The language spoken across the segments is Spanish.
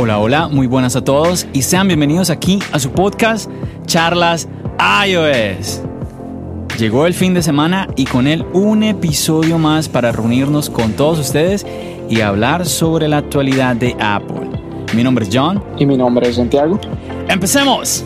Hola, hola, muy buenas a todos y sean bienvenidos aquí a su podcast Charlas iOS. Llegó el fin de semana y con él un episodio más para reunirnos con todos ustedes y hablar sobre la actualidad de Apple. Mi nombre es John. Y mi nombre es Santiago. ¡Empecemos!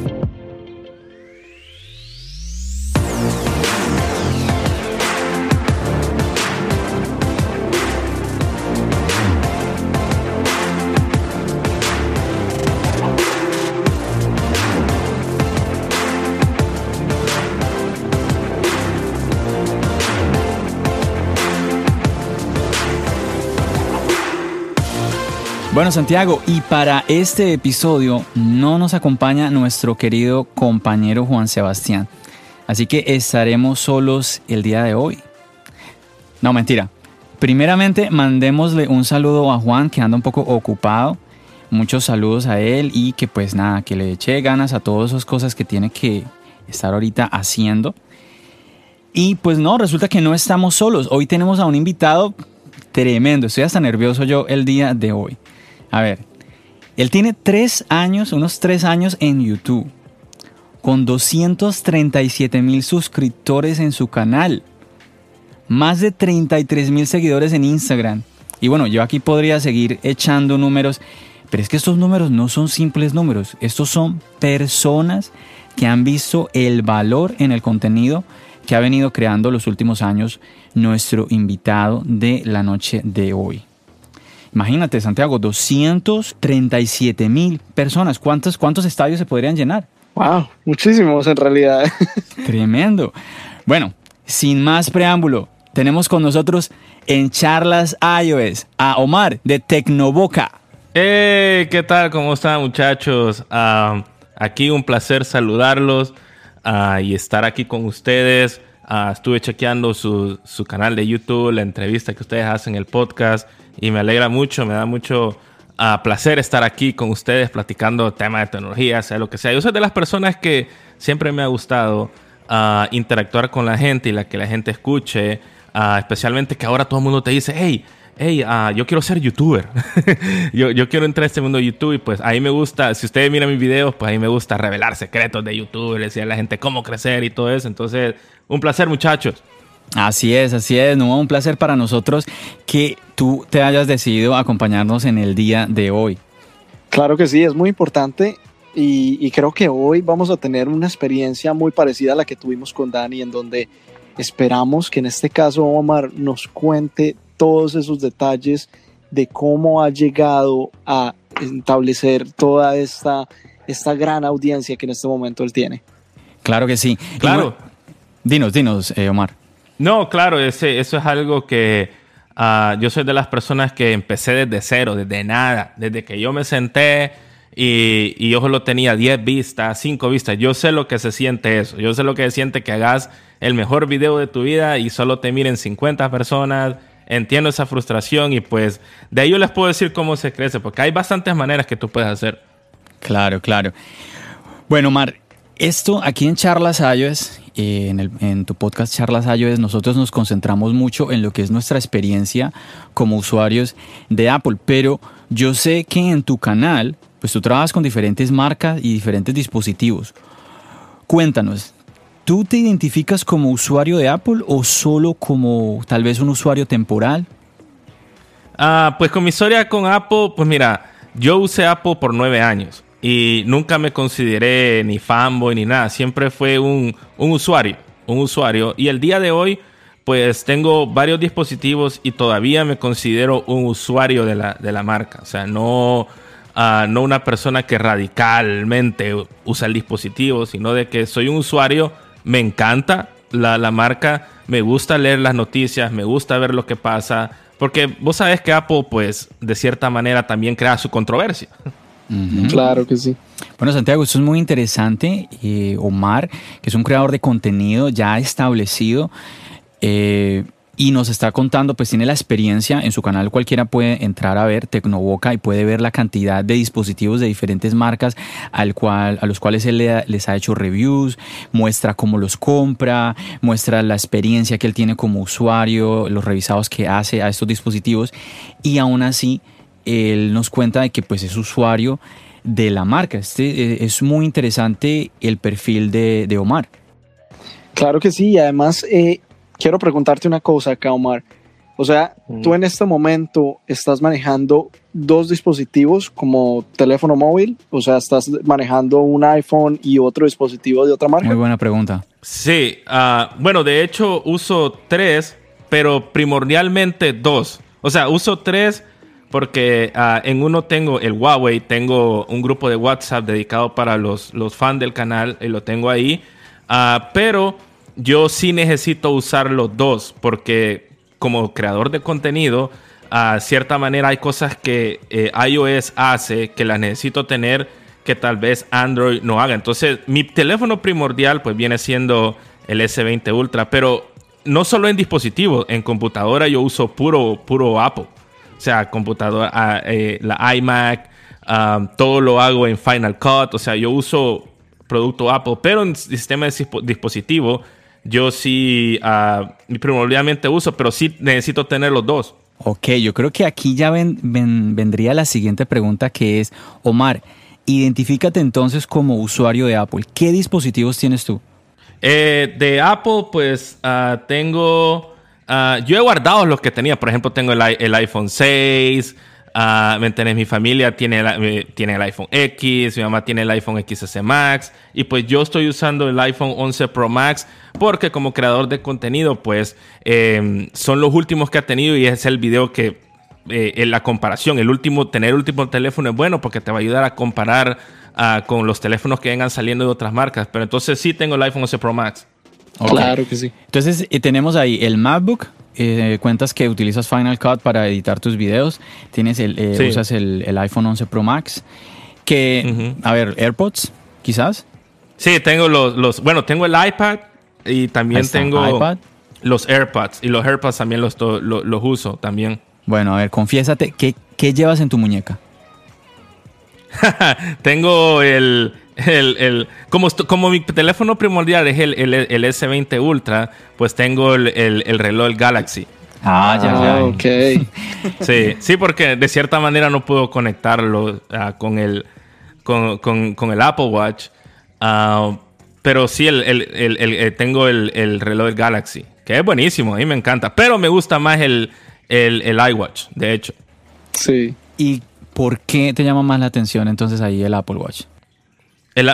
Bueno, Santiago, y para este episodio no nos acompaña nuestro querido compañero Juan Sebastián. Así que estaremos solos el día de hoy. No, mentira. Primeramente, mandémosle un saludo a Juan que anda un poco ocupado. Muchos saludos a él y que pues nada, que le eche ganas a todas esas cosas que tiene que estar ahorita haciendo. Y pues no, resulta que no estamos solos. Hoy tenemos a un invitado tremendo. Estoy hasta nervioso yo el día de hoy. A ver, él tiene tres años, unos tres años en YouTube, con 237 mil suscriptores en su canal, más de 33 mil seguidores en Instagram. Y bueno, yo aquí podría seguir echando números, pero es que estos números no son simples números, estos son personas que han visto el valor en el contenido que ha venido creando los últimos años nuestro invitado de la noche de hoy. Imagínate, Santiago, 237 mil personas. ¿Cuántos, ¿Cuántos estadios se podrían llenar? Wow, muchísimos en realidad. Tremendo. Bueno, sin más preámbulo, tenemos con nosotros en Charlas iOS a Omar de Tecnoboca. Hey, ¿qué tal? ¿Cómo están muchachos? Ah, aquí un placer saludarlos ah, y estar aquí con ustedes. Ah, estuve chequeando su, su, canal de YouTube, la entrevista que ustedes hacen, el podcast y me alegra mucho, me da mucho uh, placer estar aquí con ustedes platicando temas de tecnología, sea lo que sea. Yo soy de las personas que siempre me ha gustado uh, interactuar con la gente y la que la gente escuche, uh, especialmente que ahora todo el mundo te dice, hey, hey, yo quiero ser youtuber. yo, yo, quiero entrar a este mundo de YouTube y pues ahí me gusta, si ustedes miran mis videos, pues ahí me gusta revelar secretos de YouTube, decir a la gente cómo crecer y todo eso. Entonces, un placer muchachos. Así es, así es, no, un placer para nosotros que tú te hayas decidido acompañarnos en el día de hoy. Claro que sí, es muy importante y, y, creo que hoy vamos a tener una experiencia muy parecida a la que tuvimos con Dani, en donde esperamos que en este caso Omar nos cuente todos esos detalles de cómo ha llegado a establecer toda esta, esta gran audiencia que en este momento él tiene. Claro que sí. Claro. dinos, dinos, eh, Omar. No, claro, ese, eso es algo que uh, yo soy de las personas que empecé desde cero, desde nada, desde que yo me senté y, y yo solo tenía 10 vistas, 5 vistas. Yo sé lo que se siente eso. Yo sé lo que se siente que hagas el mejor video de tu vida y solo te miren 50 personas. Entiendo esa frustración y pues de ahí yo les puedo decir cómo se crece, porque hay bastantes maneras que tú puedes hacer. Claro, claro. Bueno, Mar, esto aquí en Charlas iOS, eh, en, en, tu podcast Charlas iOS, nosotros nos concentramos mucho en lo que es nuestra experiencia como usuarios de Apple, pero yo sé que en tu canal, pues tú trabajas con diferentes marcas y diferentes dispositivos. Cuéntanos, ¿tú te identificas como usuario de Apple o solo como tal vez un usuario temporal? Ah, pues con mi historia con Apple, pues mira, yo usé Apple por nueve años y nunca me consideré ni fanboy ni nada. Siempre fue un, un, usuario, un usuario. Y el día de hoy, pues tengo varios dispositivos y todavía me considero un usuario de la, de la marca. O sea, no, uh, no una persona que radicalmente usa el dispositivo, sino de que soy un usuario, me encanta la, la marca, me gusta leer las noticias, me gusta ver lo que pasa. Porque vos sabés que Apple, pues, de cierta manera también crea su controversia. Uh -huh. Claro que sí. Bueno, Santiago, esto es muy interesante. Eh, Omar, que es un creador de contenido ya establecido eh, y nos está contando, pues tiene la experiencia en su canal. Cualquiera puede entrar a ver Tecnoboca y puede ver la cantidad de dispositivos de diferentes marcas al cual, a los cuales él le, les ha hecho reviews, muestra cómo los compra, muestra la experiencia que él tiene como usuario, los revisados que hace a estos dispositivos y aún así él nos cuenta de que pues es usuario de la marca. Este, eh, es muy interesante el perfil de, de Omar. Claro que sí, y además eh, quiero preguntarte una cosa acá, Omar. O sea, tú en este momento estás manejando dos dispositivos como teléfono móvil, o sea, estás manejando un iPhone y otro dispositivo de otra marca. Muy buena pregunta. Sí, ah, bueno, de hecho uso tres, pero primordialmente dos. O sea, uso tres porque ah, en uno tengo el Huawei, tengo un grupo de WhatsApp dedicado para los, los fans del canal y lo tengo ahí. Ah, pero yo sí necesito usar los dos porque como creador de contenido, a cierta manera hay cosas que eh, iOS hace que las necesito tener que tal vez Android no haga. Entonces, mi teléfono primordial pues viene siendo el S20 Ultra, pero no solo en dispositivos, en computadora yo uso puro, puro Apple. O sea, computadora, ah, eh, la iMac, ah, todo lo hago en Final Cut. O sea, yo uso producto Apple, pero en sistema de dispositivo yo sí uh, primordialmente uso, pero sí necesito tener los dos. Ok, yo creo que aquí ya vendría la siguiente pregunta que es, Omar, identifícate entonces como usuario de Apple. ¿Qué dispositivos tienes tú? Eh, de Apple, pues ah, tengo, ah, yo he guardado los que tenía, por ejemplo, tengo el, el iPhone 6, Uh, ¿Me Mi familia tiene, el, tiene el iPhone X, mi mamá tiene el iPhone XS Max y pues yo estoy usando el iPhone 11 Pro Max porque como creador de contenido pues em, son los últimos que ha tenido y es el video que eh, en la comparación, el último, tener el último teléfono es bueno porque te va a ayudar a comparar uh, con los teléfonos que vengan saliendo de otras marcas, pero entonces sí tengo el iPhone 11 Pro Max. Claro que sí. Entonces eh, tenemos ahí el MacBook, eh, cuentas que utilizas Final Cut para editar tus videos, tienes el, eh, usas el, iPhone 11 Pro Max, que, a ver, AirPods, quizás. Sí, tengo los, los, bueno, tengo el iPad y también tengo los AirPods y los AirPods también los, los, uso también. Bueno, a ver, confiésate, ¿qué, qué llevas en tu muñeca? tengo el, el, el, como, como mi teléfono primordial es el, el, el S20 Ultra, pues tengo el, el reloj Galaxy. Ah, ya, ya. Ah, ok. Sí, sí, porque de cierta manera no puedo conectarlo uh, con, el, con, con, con, el Apple Watch. Uh, pero sí, el, el, eh, tengo el, reloj Galaxy, que es buenísimo, a mí me encanta. Pero me gusta más el, el, iWatch, de hecho. Sí. ¿Y por qué te llama más la atención entonces ahí el Apple Watch?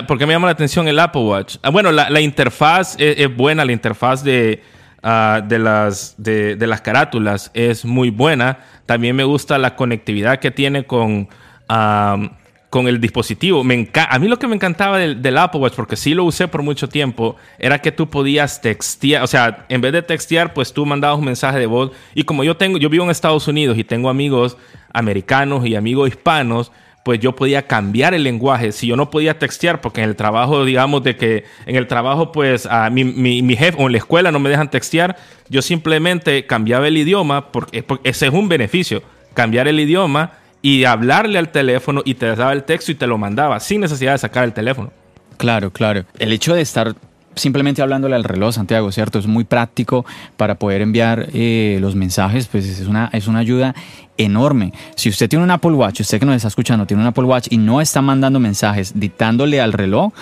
¿Por qué me llama la atención el Apple Watch? Ah, bueno, la, interfaz es, buena, la interfaz de, ah, de, las, de, las carátulas es muy buena. También me gusta la conectividad que tiene con, con el dispositivo. A mí lo que me encantaba del, Apple Watch, porque sí lo usé por mucho tiempo, era que tú podías textear, o sea, en vez de textear, pues tú mandabas un mensaje de voz. Y como yo tengo, yo vivo en Estados Unidos y tengo amigos americanos y amigos hispanos, pues yo podía cambiar el lenguaje. Si yo no podía textear, porque en el trabajo, digamos, de que en el trabajo, pues a mi, mi, jefe o en la escuela no me dejan textear, yo simplemente cambiaba el idioma, porque, ese es un beneficio, cambiar el idioma y hablarle al teléfono y te daba el texto y te lo mandaba sin necesidad de sacar el teléfono. Claro, claro. El hecho de estar simplemente hablándole al reloj, Santiago, ¿cierto? Es muy práctico para poder enviar eh, los mensajes, pues es una, es una ayuda enorme. Si usted tiene un Apple Watch, usted que nos está escuchando tiene un Apple Watch y no está mandando mensajes dictándole al reloj,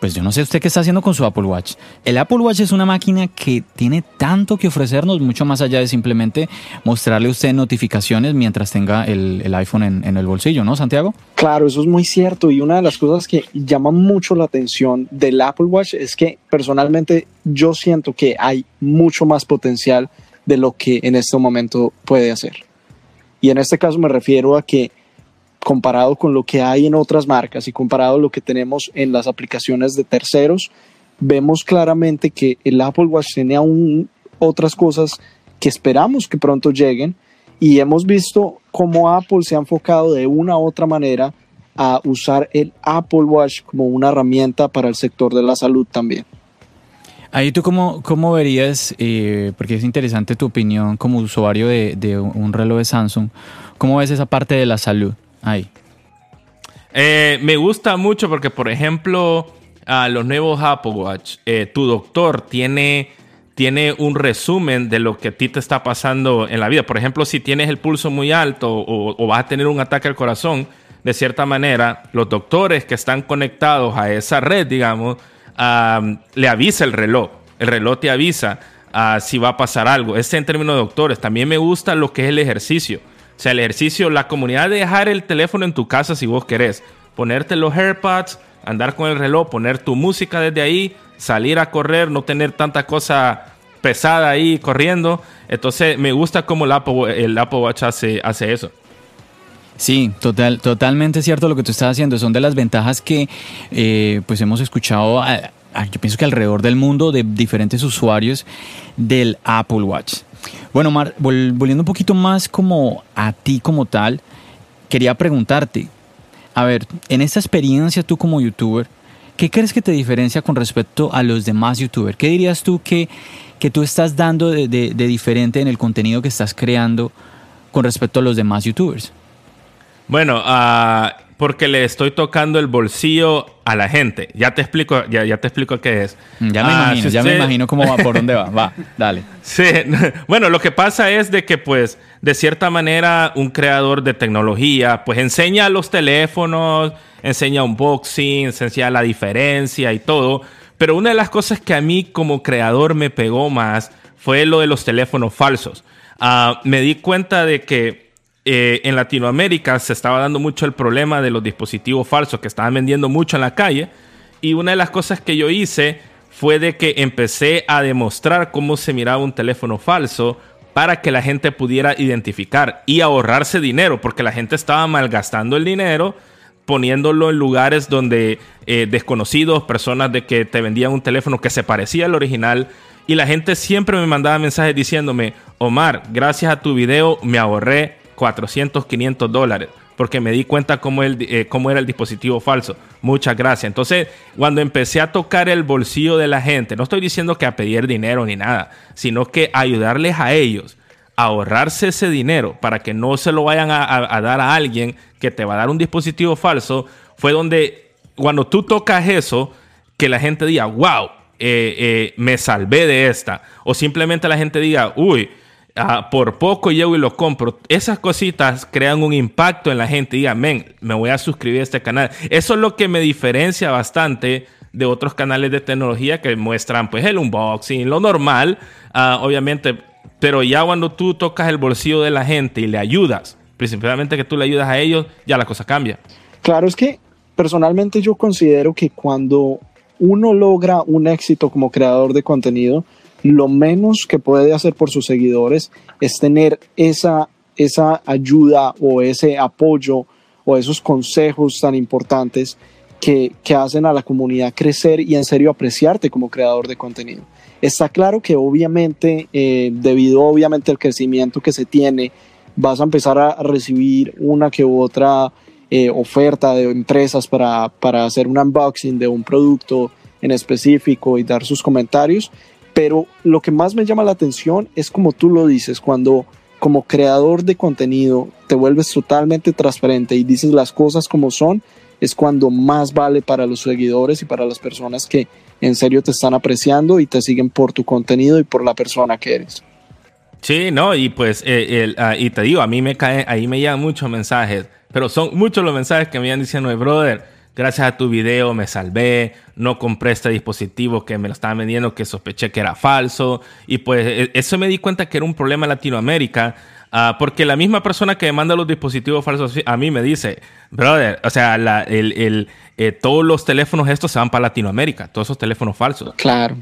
pues yo no sé usted qué está haciendo con su Apple Watch. El Apple Watch es una máquina que tiene tanto que ofrecernos, mucho más allá de simplemente mostrarle a usted notificaciones mientras tenga el, iPhone en, en, el bolsillo, ¿no, Santiago? Claro, eso es muy cierto. Y una de las cosas que llama mucho la atención del Apple Watch es que personalmente yo siento que hay mucho más potencial de lo que en este momento puede hacer. Y en este caso me refiero a que comparado con lo que hay en otras marcas y comparado a lo que tenemos en las aplicaciones de terceros, vemos claramente que el Apple Watch tiene aún otras cosas que esperamos que pronto lleguen y hemos visto cómo Apple se ha enfocado de una u otra manera a usar el Apple Watch como una herramienta para el sector de la salud también. Ahí tú cómo, cómo verías, eh, porque es interesante tu opinión como usuario de, de, un reloj de Samsung, ¿cómo ves esa parte de la salud ahí? Eh, me gusta mucho porque, por ejemplo, a los nuevos Apple Watch, eh, tu doctor tiene, tiene un resumen de lo que a ti te está pasando en la vida. Por ejemplo, si tienes el pulso muy alto o, vas a tener un ataque al corazón, de cierta manera, los doctores que están conectados a esa red, digamos, le avisa el reloj. El reloj te avisa uh, si va a pasar algo. Este en términos de doctores. También me gusta lo que es el ejercicio. O sea, el ejercicio, la comunidad de dejar el teléfono en tu casa si vos querés. Ponerte los AirPods, andar con el reloj, poner tu música desde ahí, salir a correr, no tener tanta cosa pesada ahí corriendo. Entonces me gusta cómo el Apple, Watch hace eso. Sí, total, totalmente cierto lo que tú estás haciendo. Son de las ventajas que eh, pues hemos escuchado, yo pienso que alrededor del mundo de diferentes usuarios del Apple Watch. Bueno, Mar, volviendo un poquito más como a ti como tal, quería preguntarte, a ver, en esta experiencia tú como youtuber, ¿qué crees que te diferencia con respecto a los demás youtubers? ¿Qué dirías tú que, que tú estás dando de, de diferente en el contenido que estás creando con respecto a los demás youtubers? Bueno, uh, porque le estoy tocando el bolsillo a la gente. Ya te explico, ya, ya te explico qué es. Ya me ah, imagino, ya me imagino cómo va, por dónde va. Va, dale. Sí, bueno, lo que pasa es de que, pues, de cierta manera, un creador de tecnología, pues, enseña los teléfonos, enseña unboxing, enseña la diferencia y todo. Pero una de las cosas que a mí como creador me pegó más fue lo de los teléfonos falsos. Uh, me di cuenta de que eh, en Latinoamérica se estaba dando mucho el problema de los dispositivos falsos que estaban vendiendo mucho en la calle. Y una de las cosas que yo hice fue de que empecé a demostrar cómo se miraba un teléfono falso para que la gente pudiera identificar y ahorrarse dinero, porque la gente estaba malgastando el dinero poniéndolo en lugares donde eh, desconocidos, personas de que te vendían un teléfono que se parecía al original, y la gente siempre me mandaba mensajes diciéndome, Omar, gracias a tu video me ahorré 400, 500 dólares, porque me di cuenta cómo, el, eh, cómo era el dispositivo falso. Muchas gracias. Entonces, cuando empecé a tocar el bolsillo de la gente, no estoy diciendo que a pedir dinero ni nada, sino que ayudarles a ellos a ahorrarse ese dinero para que no se lo vayan a, dar a alguien que te va a dar un dispositivo falso, fue donde cuando tú tocas eso, que la gente diga, wow, eh, eh, me salvé de esta. O simplemente la gente diga, uy, Ah, por poco llego y lo compro. Esas cositas crean un impacto en la gente. Y men, me voy a suscribir a este canal. Eso es lo que me diferencia bastante de otros canales de tecnología que muestran pues el unboxing, lo normal, ah, obviamente. Pero ya cuando tú tocas el bolsillo de la gente y le ayudas, principalmente que tú le ayudas a ellos, ya la cosa cambia. Claro, es que personalmente yo considero que cuando uno logra un éxito como creador de contenido, lo menos que puede hacer por sus seguidores es tener esa, esa ayuda o ese apoyo o esos consejos tan importantes que, hacen a la comunidad crecer y en serio apreciarte como creador de contenido. Está claro que obviamente, eh, debido obviamente al crecimiento que se tiene, vas a empezar a recibir una que otra eh, oferta de empresas para, para hacer un unboxing de un producto en específico y dar sus comentarios, pero lo que más me llama la atención es como tú lo dices, cuando como creador de contenido te vuelves totalmente transparente y dices las cosas como son, es cuando más vale para los seguidores y para las personas que en serio te están apreciando y te siguen por tu contenido y por la persona que eres. Sí, no, y pues, eh, ah, y te digo, a mí me caen, ahí me llegan muchos mensajes, pero son muchos los mensajes que me iban diciendo, brother, gracias a tu video me salvé, no compré este dispositivo que me lo estaban vendiendo que sospeché que era falso. Y pues e, eso me di cuenta que era un problema en Latinoamérica. Ah, porque la misma persona que manda los dispositivos falsos a mí me dice, brother, o sea, el, eh, todos los teléfonos estos se van para Latinoamérica, todos esos teléfonos falsos. Claro.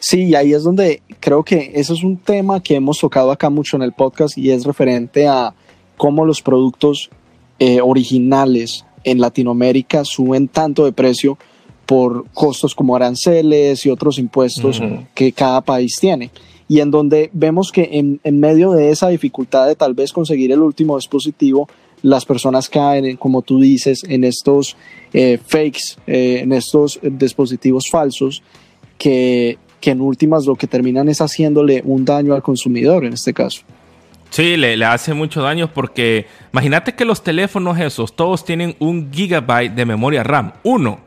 Sí, y ahí es donde creo que eso es un tema que hemos tocado acá mucho en el podcast y es referente a cómo los productos eh, originales en Latinoamérica suben tanto de precio por costos como aranceles y otros impuestos que cada país tiene. Y en donde vemos que en, en, medio de esa dificultad de tal vez conseguir el último dispositivo, las personas caen, como tú dices, en estos eh, fakes, eh, en estos dispositivos falsos, que, que en últimas lo que terminan es haciéndole un daño al consumidor en este caso. Sí, le, hace mucho daño porque imagínate que los teléfonos esos, todos tienen un gigabyte de memoria RAM. Uno.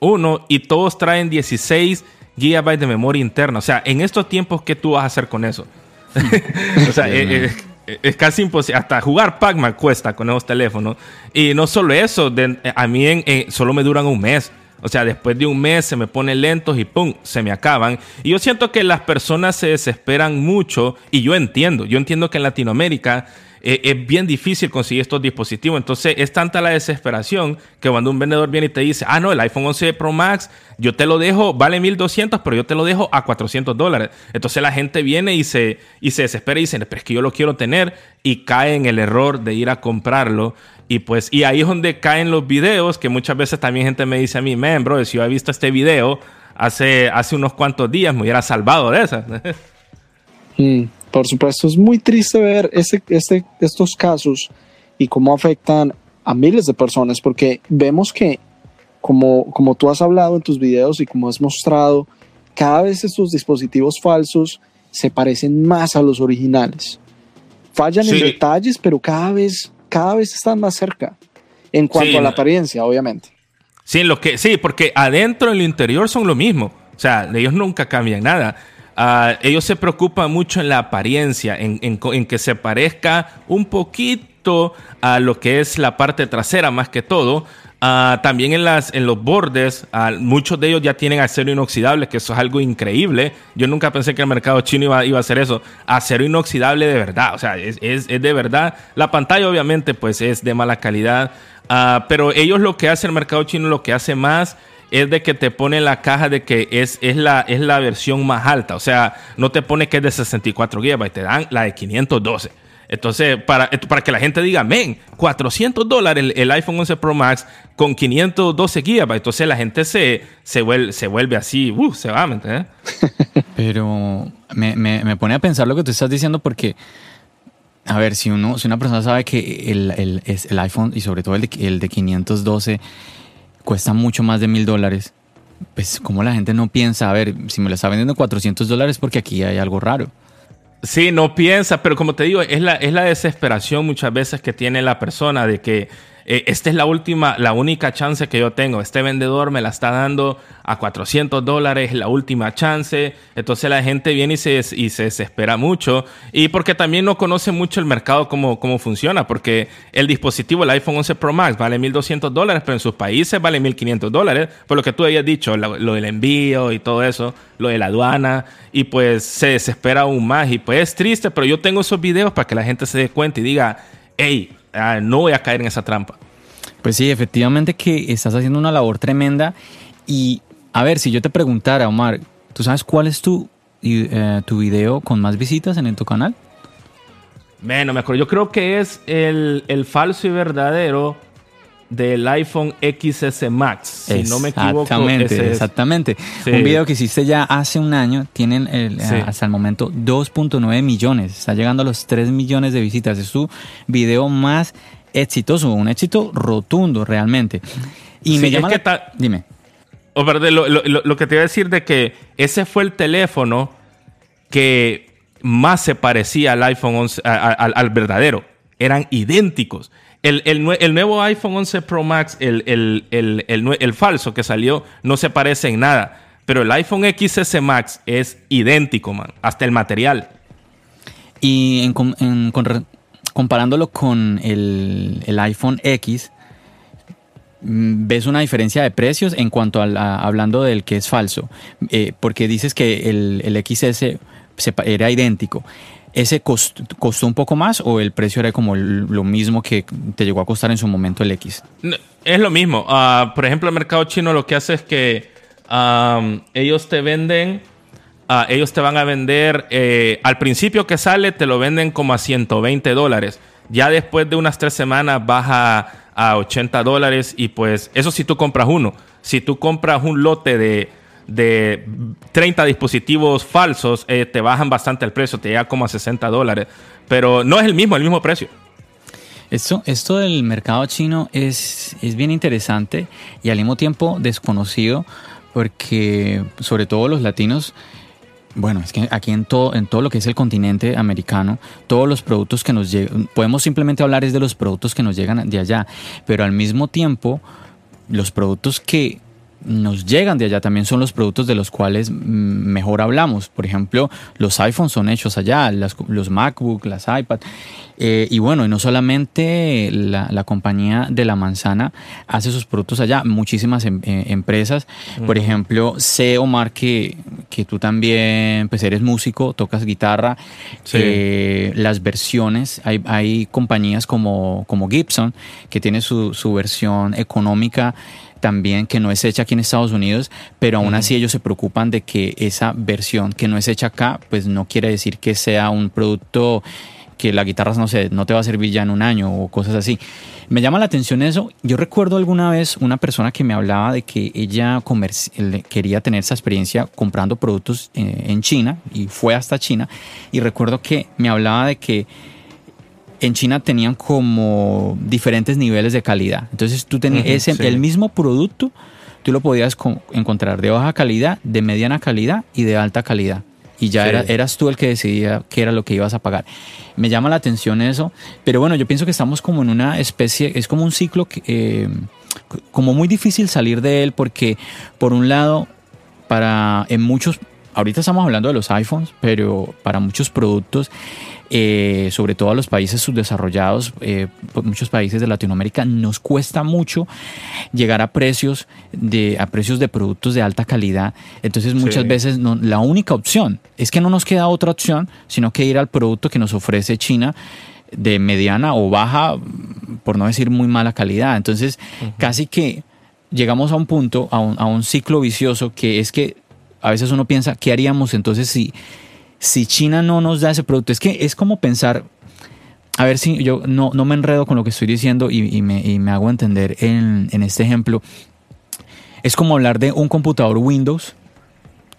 Uno. Y todos traen 16 GB de memoria interna. O sea, en estos tiempos, ¿qué tú vas a hacer con eso? o sea, eh, eh, es, casi imposible. Hasta jugar Pac-Man cuesta con esos teléfonos. Y no solo eso, a mí solo me duran un mes. O sea, después de un mes se me ponen lentos y ¡pum! se me acaban. Y yo siento que las personas se desesperan mucho y yo entiendo. Yo entiendo que en Latinoamérica eh, es bien difícil conseguir estos dispositivos. Entonces es tanta la desesperación que cuando un vendedor viene y te dice, ah, no, el iPhone 11 Pro Max, yo te lo dejo, vale 1200, pero yo te lo dejo a 400 dólares. Entonces la gente viene y se, y se desespera y dice, pero es que yo lo quiero tener y cae en el error de ir a comprarlo. Y pues, y ahí es donde caen los videos, que muchas veces también gente me dice a mí, man, bro, si yo he visto este video hace, hace unos cuantos días, me hubiera salvado de esa. Mm. Por supuesto, es muy triste ver este, este, estos casos y cómo afectan a miles de personas, porque vemos que, como, como tú has hablado en tus videos y como has mostrado, cada vez estos dispositivos falsos se parecen más a los originales. Fallan en detalles, pero cada vez, cada vez están más cerca en cuanto a la apariencia, obviamente. Sí, lo que, sí, porque adentro en el interior son lo mismo. O sea, ellos nunca cambian nada. Ah, ellos se preocupan mucho en la apariencia, en, que se parezca un poquito a lo que es la parte trasera más que todo. Ah, también en, los bordes, ah, muchos de ellos ya tienen acero inoxidable, que eso es algo increíble. Yo nunca pensé que el mercado chino iba, a hacer eso. Acero inoxidable de verdad, o sea, es, es de verdad. La pantalla obviamente pues es de mala calidad, pero ellos lo que hace el mercado chino, lo que hace más es de que te pone la caja de que es, es, la, es la versión más alta. O sea, no te pone que es de 64 GB, te dan la de 512. Entonces, para, para que la gente diga, men, 400 dólares el, iPhone 11 Pro Max con 512 GB. Entonces la gente se, se, vuelve, se vuelve así, uh, se va, ¿me entiendes? Pero me, me, pone a pensar lo que tú estás diciendo porque... A ver, si uno, si una persona sabe que el, el, el iPhone y sobre todo el de, el de 512 cuesta mucho más de mil dólares, pues como la gente no piensa, a ver, si me lo está vendiendo 400 dólares porque aquí hay algo raro. Sí, no piensa, pero como te digo, es la, es la desesperación muchas veces que tiene la persona de que eh, esta es la última, la única chance que yo tengo. Este vendedor me la está dando a 400 dólares, la última chance. Entonces la gente viene y se, y se desespera mucho. Y porque también no conoce mucho el mercado, cómo, cómo funciona. Porque el dispositivo, el iPhone 11 Pro Max, vale 1.200 dólares, pero en sus países vale 1.500 dólares. Por lo que tú habías dicho, lo, lo, del envío y todo eso, lo de la aduana. Y pues se desespera aún más. Y pues es triste, pero yo tengo esos videos para que la gente se dé cuenta y diga, hey, Ah, no voy a caer en esa trampa. Pues sí, efectivamente que estás haciendo una labor tremenda. Y a ver, si yo te preguntara, Omar, ¿tú sabes cuál es tu, eh, tu video con más visitas en, tu canal? Bueno, me acuerdo. Yo creo que es el, falso y verdadero del iPhone XS Max, si no me equivoco. Exactamente, exactamente. Un video que hiciste ya hace un año, tienen hasta el momento 2.9 millones, está llegando a los 3 millones de visitas. Es tu video más exitoso, un éxito rotundo realmente. Y me llama... Dime. O lo, lo, que te iba a decir de que ese fue el teléfono que más se parecía al iPhone 11, al verdadero. Eran idénticos. El, nuevo iPhone 11 Pro Max, el, falso que salió, no se parece en nada. Pero el iPhone XS Max es idéntico, man. Hasta el material. Y comparándolo con el, iPhone X, mm, ¿ves una diferencia de precios en cuanto a, hablando del que es falso? Eh, porque dices que el, el XS era idéntico. ¿Ese costó un poco más o el precio era como lo mismo que te llegó a costar en su momento el X? Es lo mismo. Ah, por ejemplo, el mercado chino lo que hace es que ellos te venden, ah, ellos te van a vender, eh, al principio que sale te lo venden como a 120 dólares. Ya después de unas tres semanas baja a 80 dólares y pues eso si tú compras uno. Si tú compras un lote de de 30 dispositivos falsos, eh, te bajan bastante el precio, te llega como a 60 dólares. Pero no es el mismo, el mismo precio. Esto, esto del mercado chino es, es bien interesante y al mismo tiempo desconocido porque sobre todo los latinos bueno, es que aquí en todo, en todo lo que es el continente americano, todos los productos que nos llegan, podemos simplemente hablar es de los productos que nos llegan de allá, pero al mismo tiempo, los productos que nos llegan de allá también son los productos de los cuales mm, mejor hablamos. Por ejemplo, los iPhones son hechos allá, los MacBook, las iPad. Eh, y bueno, y no solamente la, compañía de la manzana hace sus productos allá, muchísimas em, eh, empresas. Por ejemplo, sé, Omar, que, que tú también pues eres músico, tocas guitarra. Eh, las versiones, hay, hay compañías como, como Gibson, que tiene su, su versión económica también que no es hecha aquí en Estados Unidos, pero aún así ellos se preocupan de que esa versión que no es hecha acá, pues no quiere decir que sea un producto que la guitarra, no sé, no te va a servir ya en un año o cosas así. Me llama la atención eso. Yo recuerdo alguna vez una persona que me hablaba de que ella quería tener esa experiencia comprando productos eh, en China y fue hasta China. Y recuerdo que me hablaba de que en China tenían como diferentes niveles de calidad. Entonces tú tenías ese, el mismo producto, tú lo podías encontrar de baja calidad, de mediana calidad y de alta calidad. Y ya eras tú el que decidía qué era lo que ibas a pagar. Me llama la atención eso, pero bueno, yo pienso que estamos como en una especie, es como un ciclo que, eh, como muy difícil salir de él porque por un lado, para en muchos, ahorita estamos hablando de los iPhones, pero para muchos productos eh, sobre todo a los países subdesarrollados, eh, pues, muchos países de Latinoamérica, nos cuesta mucho llegar a precios de, a precios de productos de alta calidad. Entonces muchas veces no, la única opción es que no nos queda otra opción, sino que ir al producto que nos ofrece China de mediana o baja, por no decir muy mala calidad. Entonces casi que llegamos a un punto, a un, a un ciclo vicioso que es que a veces uno piensa, ¿qué haríamos entonces si si China no nos da ese producto, es que es como pensar, a ver si yo no, no me enredo con lo que estoy diciendo y, me, hago entender en, este ejemplo. Es como hablar de un computador Windows,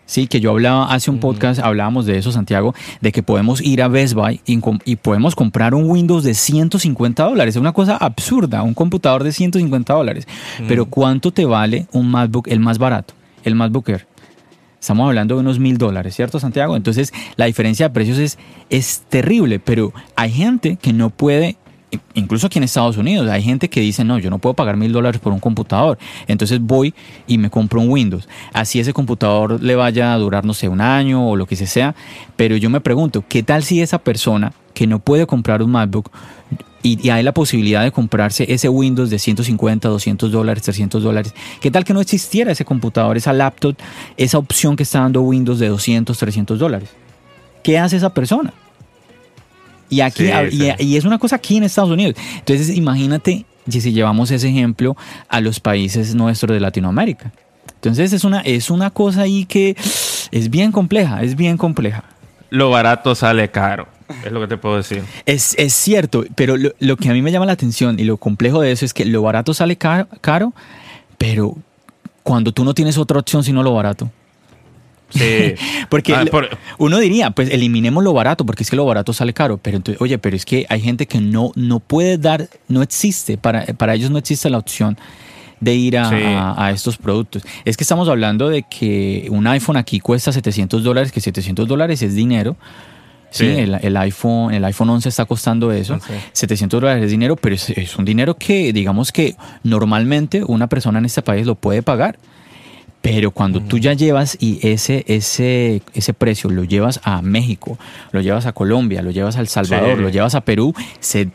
Sí, que yo hablaba hace un podcast, hablábamos de eso, Santiago, de que podemos ir a Best Buy y, podemos comprar un Windows de 150 dólares. Es una cosa absurda, un computador de 150 dólares. Pero ¿cuánto te vale un MacBook, el más barato, el MacBook Air? Estamos hablando de unos mil dólares, ¿cierto, Santiago? Entonces, la diferencia de precios es, es terrible, pero hay gente que no puede incluso aquí en Estados Unidos, hay gente que dice, no, yo no puedo pagar mil dólares por un computador. Entonces voy y me compro un Windows. Así ese computador le vaya a durar, no sé, un año o lo que sea. Pero yo me pregunto, ¿qué tal si esa persona que no puede comprar un MacBook y, hay la posibilidad de comprarse ese Windows de 150, 200 dólares, 300 dólares. ¿Qué tal que no existiera ese computador, esa laptop, esa opción que está dando Windows de 200, 300 dólares? ¿Qué hace esa persona? Y, aquí, y, es una cosa aquí en Estados Unidos. Entonces, imagínate si llevamos ese ejemplo a los países nuestros de Latinoamérica. Entonces, es una, es una cosa ahí que es bien compleja, es bien compleja. Lo barato sale caro. Es lo que te puedo decir. Es, cierto, pero lo, que a mí me llama la atención y lo complejo de eso es que lo barato sale caro, pero cuando tú no tienes otra opción sino lo barato. Sí. porque ah, uno diría, pues eliminemos lo barato, porque es que lo barato sale caro. Pero entonces, oye, pero es que hay gente que no, no puede dar, no existe, para, para ellos no existe la opción de ir a, a, estos productos. Es que estamos hablando de que un iPhone aquí cuesta 700 dólares, que 700 dólares es dinero, Sí, el, iPhone, el iPhone 11 está costando eso. 700 dólares es dinero, pero es, un dinero que, digamos que normalmente una persona en este país lo puede pagar. Pero cuando tú ya llevas y ese, ese, ese precio lo llevas a México, lo llevas a Colombia, lo llevas a El Salvador, lo llevas a Perú, se,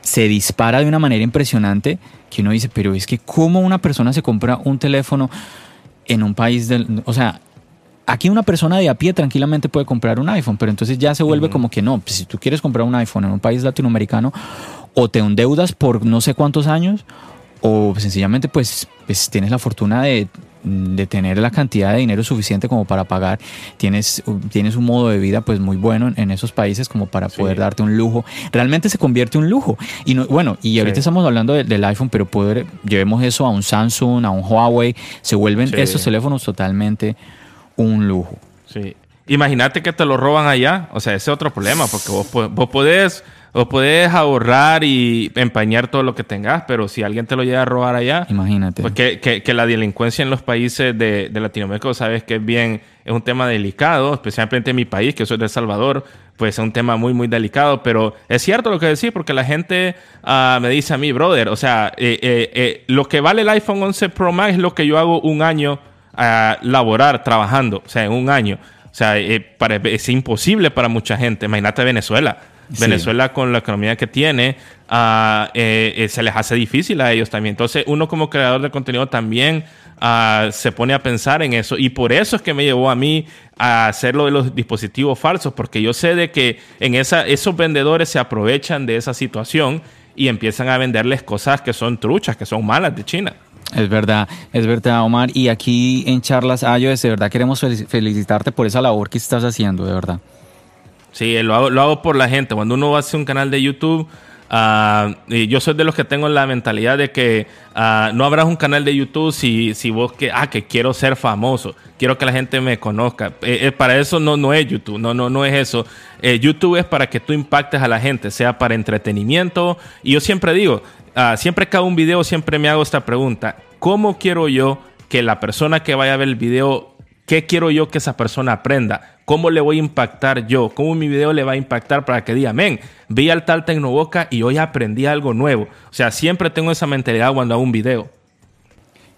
se dispara de una manera impresionante que uno dice, pero es que cómo una persona se compra un teléfono en un país del... O sea, aquí una persona de a pie tranquilamente puede comprar un iPhone, pero entonces ya se vuelve como que no, pues, si tú quieres comprar un iPhone en un país latinoamericano, o te endeudas por no sé cuántos años, o sencillamente pues, pues tienes la fortuna de, tener la cantidad de dinero suficiente como para pagar, tienes, tienes un modo de vida pues muy bueno en, esos países como para poder darte un lujo. Realmente se convierte en un lujo. Y no, bueno, y ahorita estamos hablando del iPhone, pero poder, llevemos eso a un Samsung, a un Huawei, se vuelven esos teléfonos totalmente un lujo. Sí. Imagínate que te lo roban allá. O sea, ese es otro problema, porque vos, vos podés o puedes ahorrar y empañar todo lo que tengas, pero si alguien te lo llega a robar allá, imagínate. Pues que, la delincuencia en los países de, Latinoamérica, sabes que es bien, es un tema delicado, especialmente en mi país, que soy de El Salvador, pues es un tema muy, muy delicado, pero es cierto lo que decís, porque la gente ah, me dice a mí, brother, o sea, eh, eh, eh, lo que vale el iPhone 11 Pro Max es lo que yo hago un año a laborar, trabajando, o sea, en un año. O sea, es imposible para mucha gente. Imagínate Venezuela. Venezuela con la economía que tiene, eh, eh, se les hace difícil a ellos también. Entonces uno como creador de contenido también ah, se pone a pensar en eso y por eso es que me llevó a mí a hacer lo de los dispositivos falsos, porque yo sé de que en esa, esos vendedores se aprovechan de esa situación y empiezan a venderles cosas que son truchas, que son malas de China. Es verdad, es verdad, Omar. Y aquí en Charlas iOS, de verdad queremos felicitarte por esa labor que estás haciendo, de verdad. Sí, lo hago, lo hago por la gente. Cuando uno hace un canal de YouTube, uh, y yo soy de los que tengo la mentalidad de que uh, no habrás un canal de YouTube si, si vos que, ah, que quiero ser famoso, quiero que la gente me conozca. Eh, eh, para eso no, no es YouTube, no, no, no es eso. Eh, YouTube es para que tú impactes a la gente, sea para entretenimiento. Y yo siempre digo, uh, siempre que hago un video, siempre me hago esta pregunta. ¿Cómo quiero yo que la persona que vaya a ver el video ¿Qué quiero yo que esa persona aprenda? ¿Cómo le voy a impactar yo? ¿Cómo mi video le va a impactar para que diga, amén, vi al tal Tecnoboca y hoy aprendí algo nuevo? O sea, siempre tengo esa mentalidad cuando hago un video.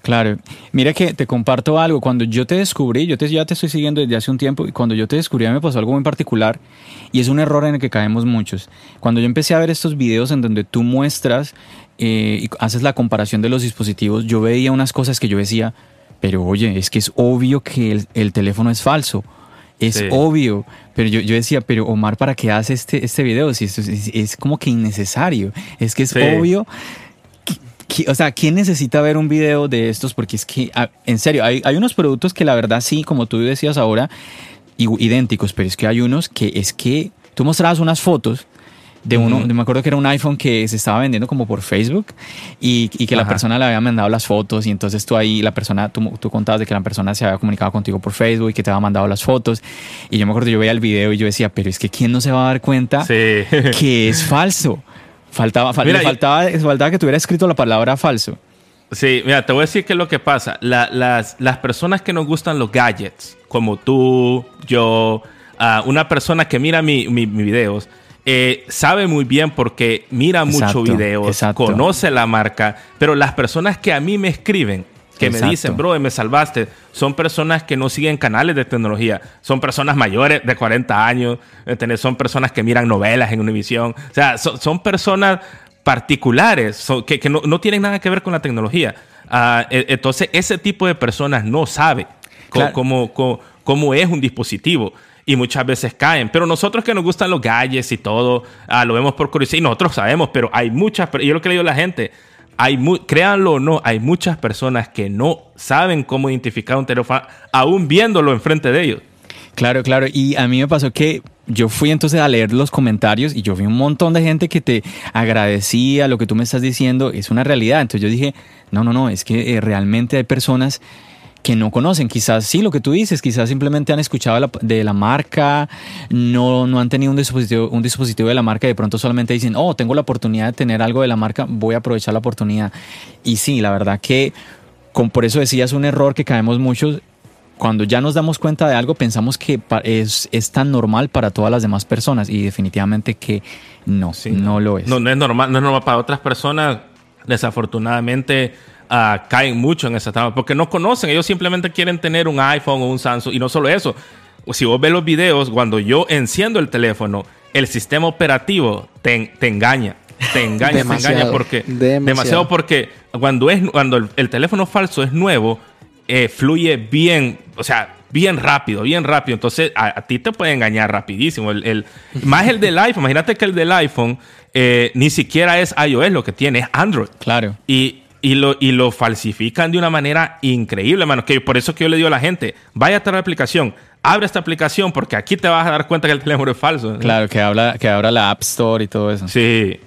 Claro, mira que te comparto algo. Cuando yo te descubrí, yo te, ya te estoy siguiendo desde hace un tiempo, y cuando yo te descubrí me pasó algo muy particular y es un error en el que caemos muchos. Cuando yo empecé a ver estos videos en donde tú muestras eh, y haces la comparación de los dispositivos, yo veía unas cosas que yo decía, pero oye, es que es obvio que el, teléfono es falso. Es obvio. Pero yo, yo, decía, pero Omar, ¿para qué hace este, este video? Si esto es, como que innecesario. Es que es obvio. o sea, ¿quién necesita ver un video de estos? Porque es que, en serio, hay, hay unos productos que la verdad sí, como tú decías ahora, idénticos, pero es que hay unos que es que tú mostrabas unas fotos de uno, me acuerdo que era un iPhone que se estaba vendiendo como por Facebook y, que la persona le había mandado las fotos y entonces tú ahí, la persona, tú, tú, contabas de que la persona se había comunicado contigo por Facebook y que te había mandado las fotos y yo me acuerdo, yo veía el video y yo decía, pero es que ¿quién no se va a dar cuenta que es falso? Faltaba, faltaba, faltaba que tuviera escrito la palabra falso. Sí, mira, te voy a decir qué es lo que pasa. las, las personas que nos gustan los gadgets, como tú, yo, ah, una persona que mira mis mi videos, eh, sabe muy bien porque mira muchos videos, conoce la marca, pero las personas que a mí me escriben, que me dicen, bro, me salvaste, son personas que no siguen canales de tecnología, son personas mayores de 40 años, son personas que miran novelas en Univision, o sea, son, personas particulares que, no, tienen nada que ver con la tecnología. Ah, e, entonces, ese tipo de personas no sabe cómo es un dispositivo y muchas veces caen. Pero nosotros que nos gustan los gadgets y todo, ah, lo vemos por curiosidad y nosotros sabemos, pero hay muchas, yo lo que le digo a la gente, hay créanlo o no, hay muchas personas que no saben cómo identificar un teléfono, aún viéndolo enfrente de ellos. Claro, claro. Y a mí me pasó que yo fui entonces a leer los comentarios y yo vi un montón de gente que te agradecía lo que tú me estás diciendo. Es una realidad. Entonces yo dije, no, no, no, es que eh, realmente hay personas que no conocen. Quizás sí, lo que tú dices, quizás simplemente han escuchado de la marca, no, no han tenido un dispositivo, un dispositivo de la marca y de pronto solamente dicen, oh, tengo la oportunidad de tener algo de la marca, voy a aprovechar la oportunidad. Y sí, la verdad que, con, por eso decías un error que caemos muchos. Cuando ya nos damos cuenta de algo, pensamos que es, es tan normal para todas las demás personas y definitivamente que no, no lo es. No, no es normal, no es normal para otras personas. Desafortunadamente, caen mucho en esa etapa porque no conocen, ellos simplemente quieren tener un iPhone o un Samsung y no solo eso. Si vos ves los videos, cuando yo enciendo el teléfono, el sistema operativo te, engaña. Te engaña, te engaña porque demasiado. porque cuando es cuando el, teléfono falso es nuevo, eh, fluye bien, o sea, bien rápido, bien rápido. Entonces, a, ti te puede engañar rapidísimo. El, más el del iPhone. Imagínate que el del iPhone eh, ni siquiera es iOS lo que tiene, es Android. Claro. Y y lo, y lo falsifican de una manera increíble, hermano. Que por eso que yo le digo a la gente, vaya a la aplicación, abre esta aplicación porque aquí te vas a dar cuenta que el teléfono es falso. Claro, que, habla, que abra la App Store y todo eso. Sí.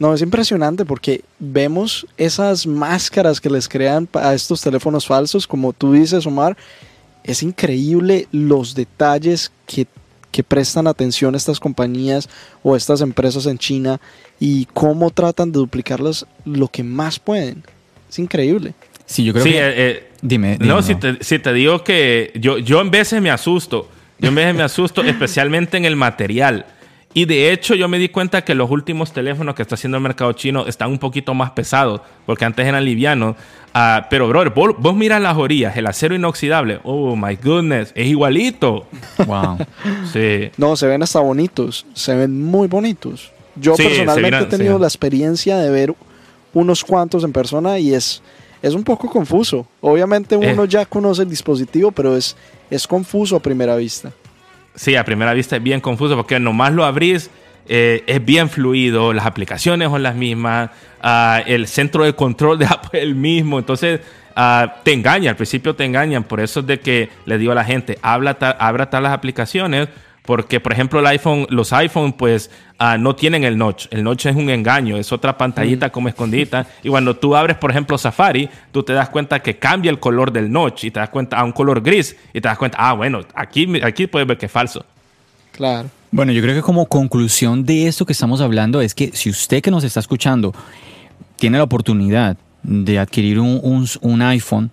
No, es impresionante porque vemos esas máscaras que les crean a estos teléfonos falsos, como tú dices, Omar, es increíble los detalles que, que prestan atención estas compañías o estas empresas en China y cómo tratan de duplicarlas lo que más pueden. Es increíble. Sí, yo creo Sí, que... eh, eh, dime, dime, No, si te, si te digo que yo, yo en veces me asusto. Yo en veces me asusto, especialmente en el material. Y de hecho, yo me di cuenta que los últimos teléfonos que está haciendo el mercado chino están un poquito más pesados, porque antes eran livianos. Ah, pero, bro, vos, vos miras las orillas, el acero inoxidable. Oh my goodness, es igualito. Wow. Sí. No, se ven hasta bonitos, se ven muy bonitos. Yo Sí, personalmente miran- he tenido sí. la experiencia de ver unos cuantos en persona y es, es un poco confuso. Obviamente Eh. uno ya conoce el dispositivo, pero es, es confuso a primera vista. Sí, a primera vista es bien confuso porque nomás lo abrís, eh, es bien fluido, las aplicaciones son las mismas, ah, el centro de control de Apple es el mismo, entonces ah, te engaña, al principio te engañan, por eso es de que le digo a la gente, habla ta- abra tal las aplicaciones, porque por ejemplo el iPhone, los iPhone pues ah, no tienen el notch, el notch es un engaño, es otra pantallita como escondida, y cuando tú abres por ejemplo Safari, tú te das cuenta que cambia el color del notch y te das cuenta a un color gris y te das cuenta, ah bueno, aquí, aquí puedes ver que es falso. Claro. Bueno, yo creo que como conclusión de esto que estamos hablando es que si usted que nos está escuchando tiene la oportunidad de adquirir un, un- iPhone,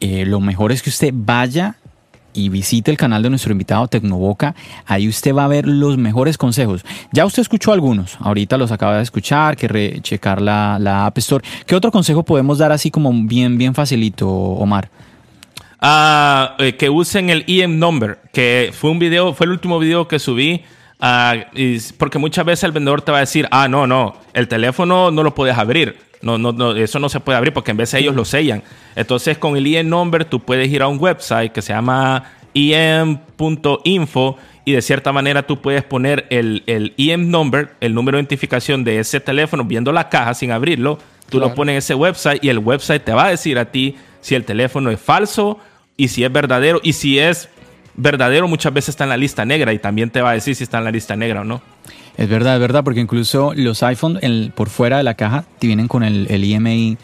eh, lo mejor es que usted vaya y visite el canal de nuestro invitado Tecnoboca. Ahí usted va a ver los mejores consejos. Ya usted escuchó algunos, ahorita los acaba de escuchar, que rechecar la, la App Store. ¿Qué otro consejo podemos dar así como bien, bien facilito, Omar? Eh, que usen el EM number, que fue un video, fue el último video que subí. ah, y porque muchas veces el vendedor te va a decir, ah, no, no, el teléfono no lo puedes abrir. No, no, no, eso no se puede abrir porque en vez ellos lo sellan. Entonces, con el EM number, tú puedes ir a un website que se llama em.info y de cierta manera tú puedes poner el, el EM number, el número de identificación de ese teléfono, viendo la caja sin abrirlo. Tú lo pones en ese website y el website te va a decir a ti si el teléfono es falso y si es verdadero. Y si es verdadero, muchas veces está en la lista negra y también te va a decir si está en la lista negra o no. Es verdad, es verdad, porque incluso los iPhone el- por fuera de la caja te vienen con el, el IMEI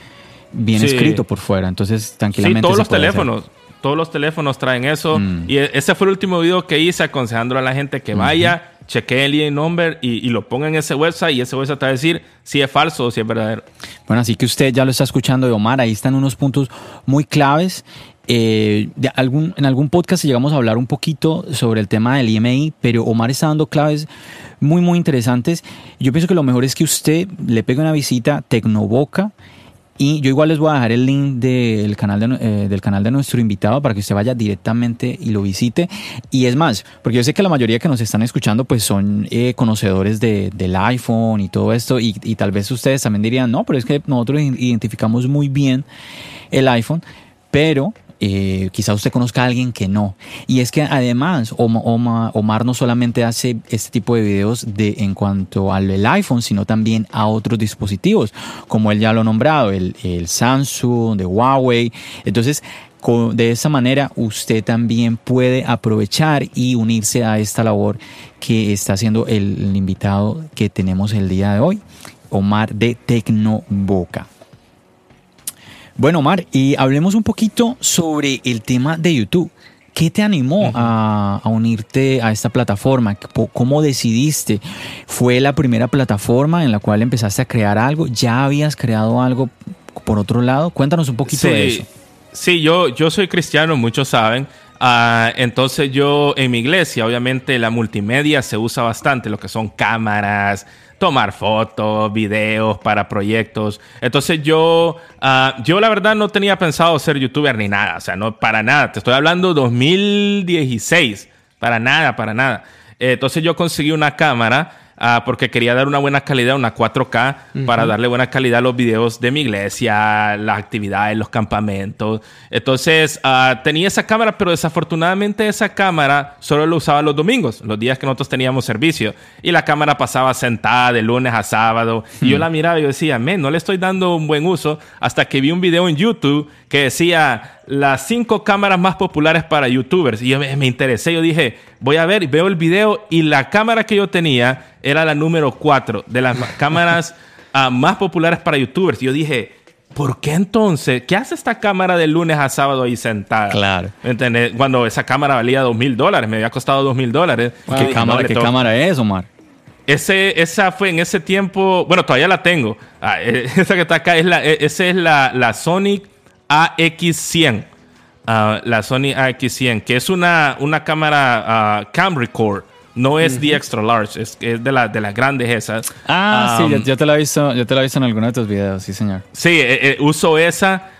bien Sí. escrito por fuera, entonces Sí, tranquilamente. todos se los hacer. teléfonos. Todos los teléfonos traen eso. Mm. Y e- ese fue el último video que hice aconsejando a la gente que vaya, chequee el EIN number y, y lo ponga en ese website y ese website te va a decir si es falso o si es verdadero. Bueno, así que usted ya lo está escuchando de Omar, ahí están unos puntos muy claves. Eh, en algún podcast llegamos a hablar un poquito sobre el tema del IMI, pero Omar está dando claves muy, muy interesantes. Yo pienso que lo mejor es que usted le pegue una visita a Tecnoboca y yo igual les voy a dejar el link del canal de, eh, del canal de nuestro invitado para que usted vaya directamente y lo visite. Y es más, porque yo sé que la mayoría que nos están escuchando pues son eh, conocedores de- del iPhone y todo esto y tal vez ustedes también dirían, no, pero es que nosotros identificamos muy bien el iPhone, pero eh, quizá usted conozca a alguien que no. Y es que además Oma- Oma- Omar no solamente hace este tipo de videos de, en cuanto al iPhone, sino también a otros dispositivos, como él ya lo ha nombrado, el, el Samsung, de Huawei. Entonces, de esa manera usted también puede aprovechar y unirse a esta labor que está haciendo el invitado que tenemos el día de hoy, Omar de Tecnoboca. Bueno, Omar, y hablemos un poquito sobre el tema de YouTube. ¿Qué te animó a, a unirte a esta plataforma? ¿Cómo- ¿Cómo decidiste? ¿Fue la primera plataforma en la cual empezaste a crear algo? ¿Ya habías creado algo por otro lado? Cuéntanos un poquito de eso. Sí, yo, yo soy cristiano, muchos saben. Ah, entonces yo en mi iglesia, obviamente la multimedia se usa bastante, lo que son cámaras, tomar fotos, videos para proyectos. Entonces yo, ah, yo la verdad no tenía pensado ser youtuber ni nada, o sea, no para nada. Te estoy hablando 2016, para nada, para nada. Entonces yo conseguí una cámara ah, porque quería dar una buena calidad, una 4K, para darle buena calidad a los videos de mi iglesia, las actividades, los campamentos. Entonces ah, tenía esa cámara, pero desafortunadamente esa cámara solo la usaba los domingos, los días que nosotros teníamos servicio. Y la cámara pasaba sentada de lunes a sábado. Y yo la miraba y yo decía, men, no le estoy dando un buen uso hasta que vi un video en YouTube que decía las cinco cámaras más populares para youtubers. Y yo me, me interesé, yo dije, voy a ver, veo el video y la cámara que yo tenía era la número 4 de las ma- cámaras ah, más populares para youtubers. Y yo dije, ¿por qué entonces? ¿Qué hace esta cámara de lunes a sábado ahí sentada? Claro. ¿Entendés? Cuando esa cámara valía dos mil dólares, me había costado dos mil dólares. ¿Qué, cámara, ¿qué cámara es, Omar? Ese, esa fue en ese tiempo, bueno, todavía la tengo. Ah, esa que está acá es la, eh, esa es la, la Sony AX100. Ah, la Sony AX100, que es una, una cámara uh, cam record. No es the extra large, es, es de, la, de las grandes esas. Ah, sí, yo, te la he visto, yo te la he visto en alguno de tus videos, sí, señor. Sí, eh, uso esa.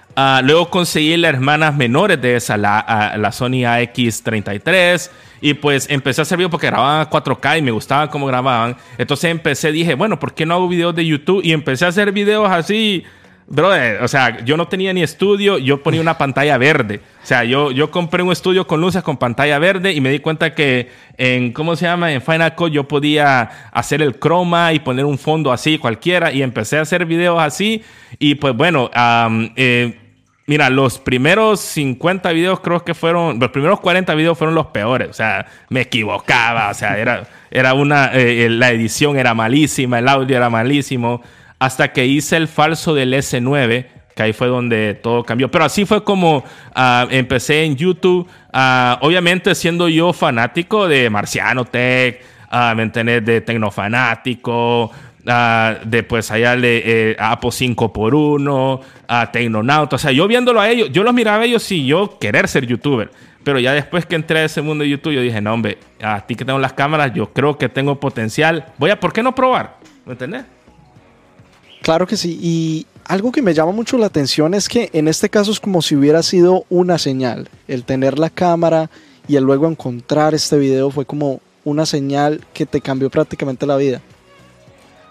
luego conseguí las hermanas menores de esa, la, la Sony AX33. Y pues empecé a hacer videos porque grababan a 4K y me gustaba cómo grababan. Entonces empecé, dije, bueno, ¿por qué no hago videos de YouTube? Y empecé a hacer videos así. Brother, o sea, yo no tenía ni estudio, yo ponía una pantalla verde. O sea, yo, yo compré un estudio con luces con pantalla verde y me di cuenta que en, ¿cómo se llama? En Final Cut yo podía hacer el croma y poner un fondo así, cualquiera. Y empecé a hacer videos así. Y pues bueno, eh, Mira, los primeros 50 videos creo que fueron, los primeros 40 videos fueron los peores, o sea, me equivocaba, o sea, era, era una, eh, la edición era malísima, el audio era malísimo, hasta que hice el falso del S9, que ahí fue donde todo cambió. Pero así fue como ah, empecé en YouTube, ah, obviamente siendo yo fanático de Marciano Tech, uh, ¿me entendés? De Tecnofanático, de pues allá le eh, Apo 5x1, a Tecnonauta. O sea, yo viéndolo a ellos, yo los miraba a ellos sin yo querer ser youtuber. Pero ya después que entré a ese mundo de YouTube, yo dije, no, hombre, a ti que tengo las cámaras, yo creo que tengo potencial. Voy a, ¿por qué no probar? ¿Me entendés? Claro que sí. Y algo que me llama mucho la atención es que en este caso es como si hubiera sido una señal. El tener la cámara y el luego encontrar este video fue como una señal que te cambió prácticamente la vida.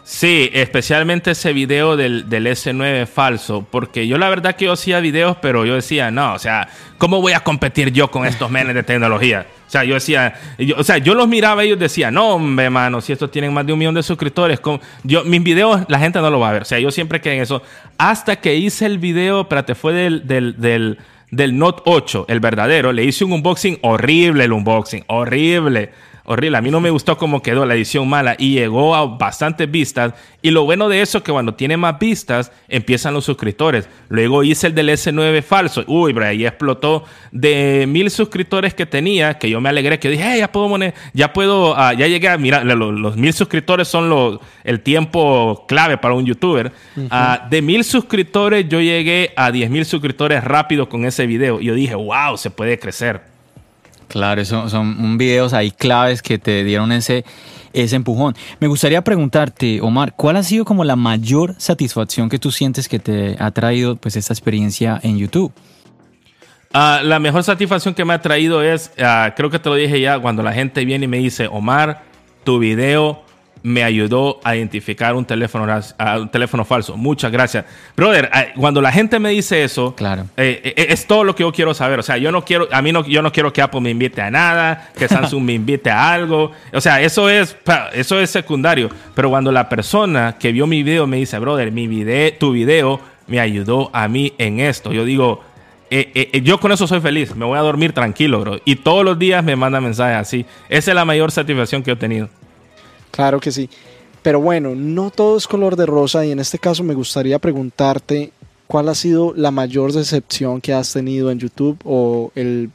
Sí, especialmente ese video del, S9 falso, porque yo la verdad que yo hacía videos, pero yo decía, no, o sea, ¿cómo voy a competir yo con estos menes de tecnología? O sea, yo decía, o sea, yo los miraba y ellos decían, no, hombre, mano, si estos tienen más de un millón de suscriptores, yo, mis videos la gente no lo va a ver, o sea, yo siempre quedé en eso. Hasta que hice el video, espérate, fue del, del, del, del Note 8, el verdadero, le hice un unboxing horrible, el unboxing, horrible horrible. A mí no me gustó cómo quedó la edición mala y llegó a bastantes vistas. Y lo bueno de eso es que cuando tiene más vistas, empiezan los suscriptores. Luego hice el del S9 falso. Uy, bro, ahí explotó de mil suscriptores que tenía, que yo me alegré, que dije, ya puedo, ya puedo, ah, ya llegué a, mira, los, mil suscriptores son los, el tiempo clave para un youtuber. Ah, de mil suscriptores, yo llegué a diez mil suscriptores rápido con ese video. Y yo dije, wow, se puede crecer. Claro, son, son videos ahí claves que te dieron ese, ese empujón. Me gustaría preguntarte, Omar, ¿cuál ha sido como la mayor satisfacción que tú sientes que te ha traído pues esta experiencia en YouTube? Ah, la mejor satisfacción que me ha traído es, ah, creo que te lo dije ya, cuando la gente viene y me dice, Omar, tu video me ayudó a identificar un teléfono, un teléfono falso. Muchas gracias. Brother, eh, cuando la gente me dice eso, claro. Eh, eh, es todo lo que yo quiero saber. O sea, yo no quiero, a mí no, yo no quiero que Apple me invite a nada, que Samsung me invite a algo. O sea, eso es, eso es secundario. Pero cuando la persona que vio mi video me dice, brother, mi video, tu video me ayudó a mí en esto. Yo digo, yo con eso soy feliz. Me voy a dormir tranquilo, bro. Y todos los días me manda mensajes así. Esa es la mayor satisfacción que he tenido. Claro que sí. Pero bueno, no todo es color de rosa y en este caso me gustaría preguntarte cuál ha sido la mayor decepción que has tenido en YouTube o el,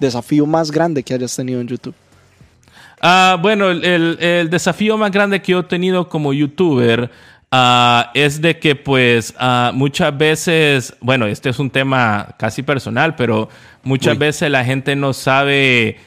desafío más grande que hayas tenido en YouTube. Ah, bueno, el, desafío más grande que yo he tenido como youtuber ah, es de que pues ah, muchas veces, bueno, este es un tema casi personal, pero muchas veces la gente no sabe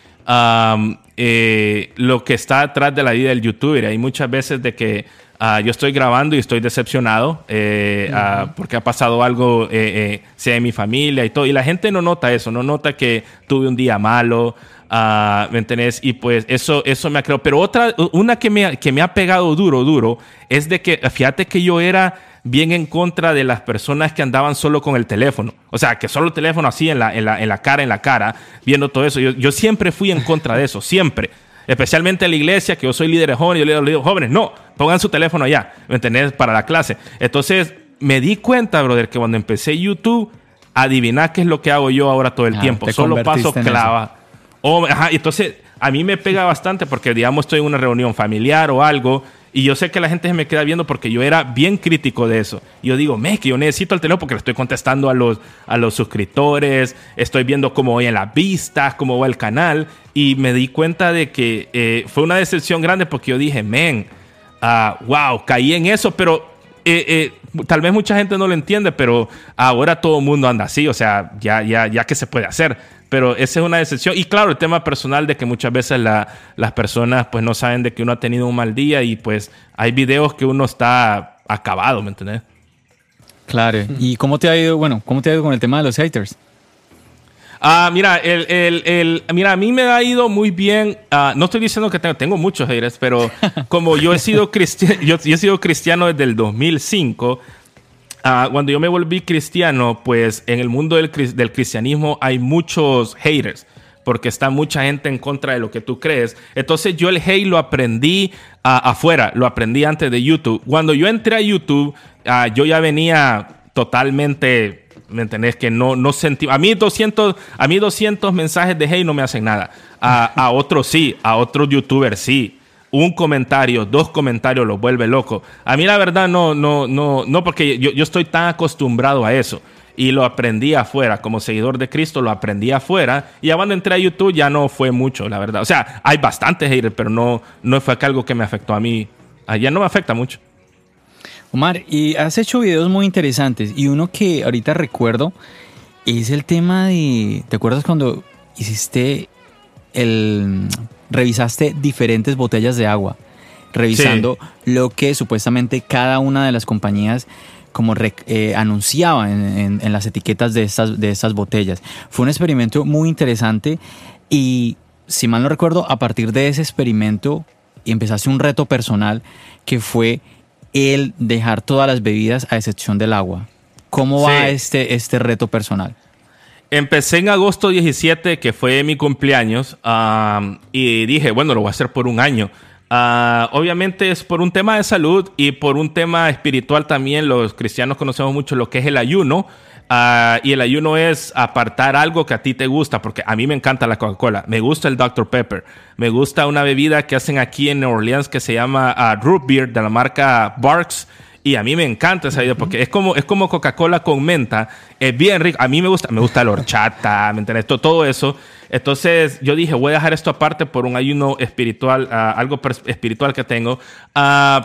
eh, lo que está atrás de la vida del youtuber. Hay muchas veces de que ah, yo estoy grabando y estoy decepcionado eh, ah, porque ha pasado algo, eh, sea en mi familia y todo. Y la gente no nota eso, no nota que tuve un día malo. Uh, ¿Me entendés? Y pues eso, eso me ha creado. Pero otra, una que me, que me ha pegado duro, duro, es de que, fíjate que yo era bien en contra de las personas que andaban solo con el teléfono. O sea, que solo el teléfono así en la, en la, en la cara, en la cara, viendo todo eso. Yo, yo, siempre fui en contra de eso, siempre. Especialmente en la iglesia, que yo soy líder de jóvenes, yo le digo, jóvenes, no, pongan su teléfono allá, ¿me entendés? Para la clase. Entonces, me di cuenta, brother, que cuando empecé YouTube, adiviná qué es lo que hago yo ahora todo el ah, tiempo. Solo paso clava. Oh, ajá, entonces, a mí me pega bastante porque, digamos, estoy en una reunión familiar o algo Y yo sé que la gente se me queda viendo porque yo era bien crítico de eso. Y yo digo, me, que yo necesito el teléfono porque le estoy contestando a los, a los suscriptores, estoy viendo cómo voy en las vistas, cómo va el canal. Y me di cuenta de que eh, fue una decepción grande porque yo dije, men, wow, ah, caí en eso, pero eh, eh, tal vez mucha gente no lo entiende, pero ahora todo el mundo anda así, o sea, ya, ya, ya que se puede hacer. Pero esa es una decepción. Y claro, el tema personal de que muchas veces las personas pues no saben de que uno ha tenido un mal día y pues hay videos que uno está acabado, ¿me entiendes? Claro. ¿Y cómo te ha ido, bueno, cómo te ha ido con el tema de los haters? Ah, mira, el, mira, a mí me ha ido muy bien. Ah, no estoy diciendo que tengo, tengo muchos haters, pero como yo he sido cristiano, yo, he sido cristiano desde el 2005. Ah, cuando yo me volví cristiano, pues en el mundo del, del cristianismo hay muchos haters porque está mucha gente en contra de lo que tú crees. Entonces yo el hate lo aprendí afuera, lo aprendí antes de YouTube. Cuando yo entré a YouTube, yo ya venía totalmente ¿Me entendés? Que no, no sentí. A mí 200, a mí 200 mensajes de hey no me hacen nada. A, a otros sí, a otros youtubers sí. Un comentario, dos comentarios los vuelve loco. A mí la verdad no, no, no, no, porque yo, yo estoy tan acostumbrado a eso. Y lo aprendí afuera, como seguidor de Cristo, lo aprendí afuera. Y ya cuando entré a YouTube ya no fue mucho, la verdad. O sea, hay bastantes haters, pero no, no fue algo que me afectó a mí. Allá no me afecta mucho. Omar, y has hecho videos muy interesantes y uno que ahorita recuerdo es el tema de, ¿te acuerdas cuando hiciste el, revisaste diferentes botellas de agua, revisando lo que supuestamente cada una de las compañías como eh, anunciaba en, las etiquetas de estas, de estas botellas. Fue un experimento muy interesante y, si mal no recuerdo, a partir de ese experimento empezaste un reto personal que fue el dejar todas las bebidas a excepción del agua. ¿Cómo va este, este reto personal? Empecé en agosto 17, que fue mi cumpleaños, y dije, bueno, lo voy a hacer por un año. Ah, obviamente es por un tema de salud y por un tema espiritual también. Los cristianos conocemos mucho lo que es el ayuno. Ah, y el ayuno es apartar algo que a ti te gusta, porque a mí me encanta la Coca-Cola, me gusta el Dr. Pepper, me gusta una bebida que hacen aquí en New Orleans que se llama uh, Root Beer de la marca Barks. Y a mí me encanta esa bebida porque es como, es como Coca-Cola con menta. Es bien rico. A mí me gusta, me gusta la horchata, ¿me entiendes? Todo, eso. Entonces yo dije, voy a dejar esto aparte por un ayuno espiritual, ah, algo espiritual que tengo.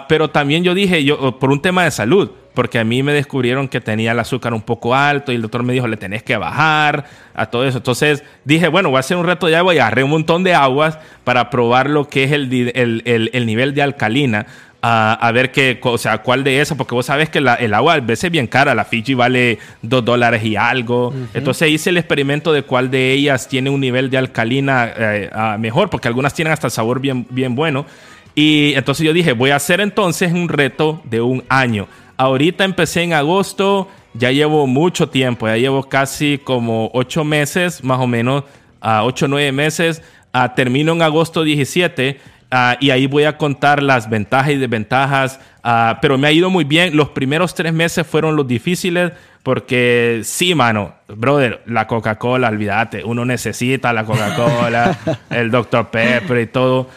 pero también yo dije, yo, por un tema de salud porque a mí me descubrieron que tenía el azúcar un poco alto y el doctor me dijo, le tenés que bajar a todo eso. Entonces dije, bueno, voy a hacer un reto de agua y agarré un montón de aguas para probar lo que es el, el, nivel de alcalina. A ver qué, o sea, cuál de esas, porque vos sabes que el agua a veces es bien cara, la Fiji vale dos dólares y algo. Entonces hice el experimento de cuál de ellas tiene un nivel de alcalina eh, mejor, porque algunas tienen hasta sabor bien, bien bueno. Y entonces yo dije, voy a hacer entonces un reto de un año. Ahorita empecé en agosto, ya llevo mucho tiempo, ya llevo casi como ocho meses, más o menos, a ocho o nueve meses. Uh, termino en agosto 17 ah, y ahí voy a contar las ventajas y desventajas, ah, pero me ha ido muy bien. Los primeros tres meses fueron los difíciles porque sí, mano, brother, la Coca-Cola, olvídate, uno necesita la Coca-Cola, el Dr. Pepper y todo.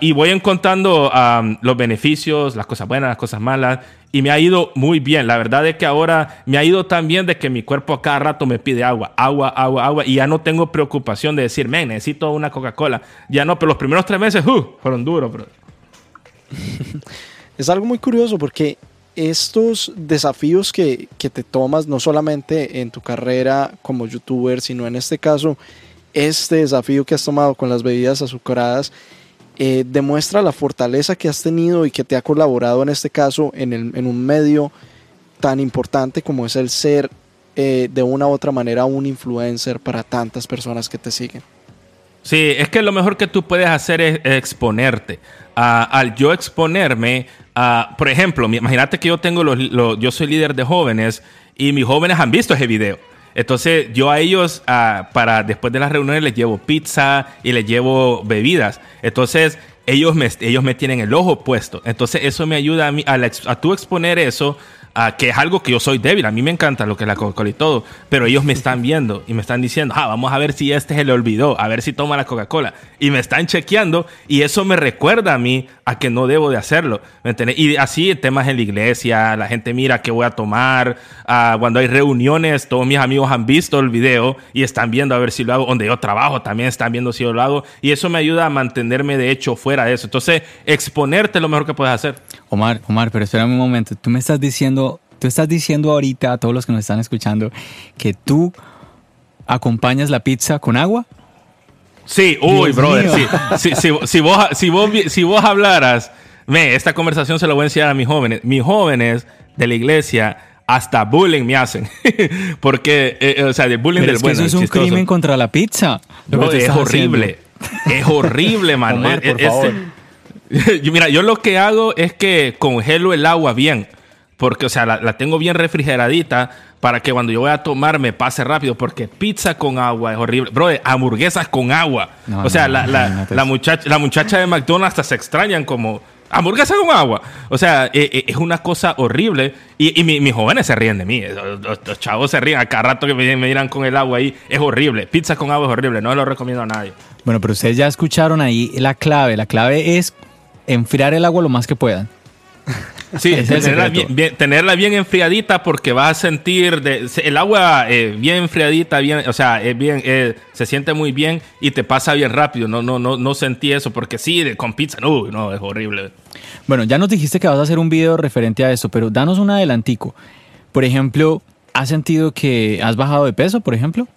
y voy contando los beneficios, las cosas buenas, las cosas malas y me ha ido muy bien. La verdad es que ahora me ha ido tan bien de que mi cuerpo a cada rato me pide agua, agua, agua, agua. Y ya no tengo preocupación de decir, me necesito una Coca-Cola. Ya no, pero los primeros tres meses, uh, fueron duros, bro. es algo muy curioso porque estos desafíos que, que te tomas, no solamente en tu carrera como youtuber, sino en este caso, este desafío que has tomado con las bebidas azucaradas, eh, demuestra la fortaleza que has tenido y que te ha colaborado en este caso en, en un medio tan importante como es el ser eh, de una u otra manera un influencer para tantas personas que te siguen. Sí, es que lo mejor que tú puedes hacer es exponerte. al yo exponerme, por ejemplo, imagínate que yo tengo los, yo soy líder de jóvenes y mis jóvenes han visto ese video. Entonces yo a ellos, para después de las reuniones, les llevo pizza y les llevo bebidas. Entonces ellos me, ellos me tienen el ojo puesto. Entonces eso me ayuda a, mí, a, a tú exponer eso que es algo que yo soy débil. A mí me encanta lo que es la Coca-Cola y todo, pero ellos me están viendo y me están diciendo, ah, vamos a ver si este se le olvidó, a ver si toma la Coca-Cola. Y me están chequeando y eso me recuerda a mí a que no debo de hacerlo. ¿me y así temas en la iglesia, la gente mira qué voy a tomar. Ah, cuando hay reuniones, todos mis amigos han visto el video y están viendo a ver si lo hago. Donde yo trabajo también están viendo si yo lo hago. Y eso me ayuda a mantenerme de hecho fuera de eso. Entonces, exponerte lo mejor que puedes hacer. Omar, Omar, pero espérame un momento. Tú me estás diciendo, tú estás diciendo ahorita a todos los que nos están escuchando que tú acompañas la pizza con agua. Sí, uy, brother, sí. Si, si, vos, si, vos, si vos hablaras, me, esta conversación se la voy a enseñar a mis jóvenes. Mis jóvenes de la iglesia hasta bullying me hacen. Porque, eh, o sea, de bullying del es que Eso es un crimen contra la pizza. es horrible. Es horrible, man. Omar, por favor. Mira, yo lo que hago es que congelo el agua bien. Porque, o sea, la, tengo bien refrigeradita para que cuando yo voy a tomar me pase rápido. Porque pizza con agua es horrible. Bro, hamburguesas con agua. o sea, la, la, muchacha, la muchacha de McDonald's hasta se extrañan como hamburguesa con agua. O sea, eh, eh, es una cosa horrible. Y, mis jóvenes se ríen de mí. Los, chavos se ríen a cada rato que me, me dirán con el agua ahí. Es horrible. Pizza con agua es horrible. No lo recomiendo a nadie. Bueno, pero ustedes ya escucharon ahí la clave. La clave es enfriar el agua lo más que puedan. Sí, tenerla bien, tenerla bien, enfriadita porque vas a sentir de, el agua eh, bien enfriadita, bien, o sea, es bien, eh, se siente muy bien y te pasa bien rápido. No, no, no, no sentí eso porque sí, de, con pizza, no, no, es horrible. Bueno, ya nos dijiste que vas a hacer un video referente a eso, pero danos un adelantico. Por ejemplo, ¿has sentido que has bajado de peso, por ejemplo?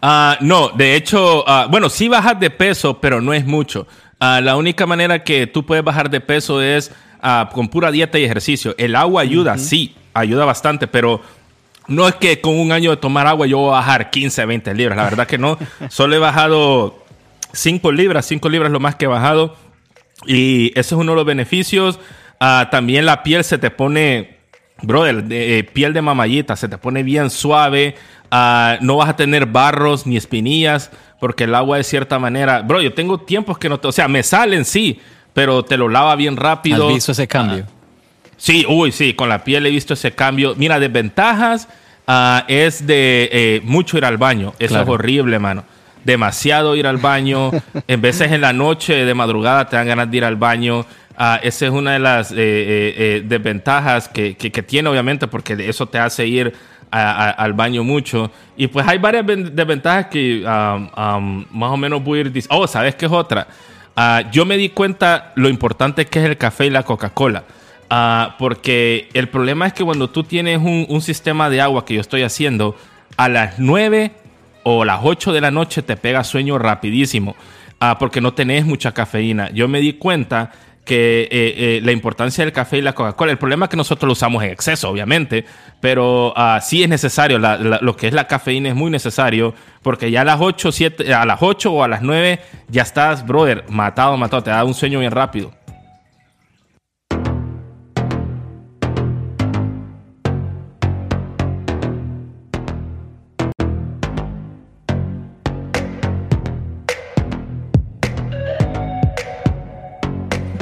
Ah, no, de hecho, uh, bueno, sí bajas de peso, pero no es mucho. Ah, la única manera que tú puedes bajar de peso es ah, con pura dieta y ejercicio. El agua ayuda, sí, ayuda bastante, pero no es que con un año de tomar agua yo voy a bajar 15, 20 libras. La verdad que no. Solo he bajado 5 libras, 5 libras lo más que he bajado. Y ese es uno de los beneficios. Ah, también la piel se te pone, brother, de, eh, piel de mamallita, se te pone bien suave. No vas a tener barros ni espinillas porque el agua de cierta manera, bro, yo tengo tiempos que no, te, o sea, me salen sí, pero te lo lava bien rápido. ¿Has visto ese cambio? sí, uy, sí, con la piel he visto ese cambio. Mira, desventajas uh, es de eh, mucho ir al baño. Eso es horrible, mano. Demasiado ir al baño. en veces en la noche, de madrugada, te dan ganas de ir al baño. Uh, esa es una de las eh, desventajas que, que, tiene, obviamente, porque eso te hace ir al baño mucho. Y pues hay varias desventajas que más o menos voy a ir diciendo. Oh, ¿sabes qué es otra? Ah, yo me di cuenta lo importante que es el café y la Coca-Cola. Ah, porque el problema es que cuando tú tienes un, sistema de agua que yo estoy haciendo, a las 9 o las 8 de la noche te pega sueño rapidísimo. Ah, porque no tenés mucha cafeína. Yo me di cuenta que eh, eh, la importancia del café y la Coca-Cola. El problema es que nosotros lo usamos en exceso, obviamente, pero uh, sí es necesario. lo que es la cafeína es muy necesario porque ya a las 8, 7, a las 8 o a las 9 ya estás, brother, matado, matado. Te da un sueño bien rápido.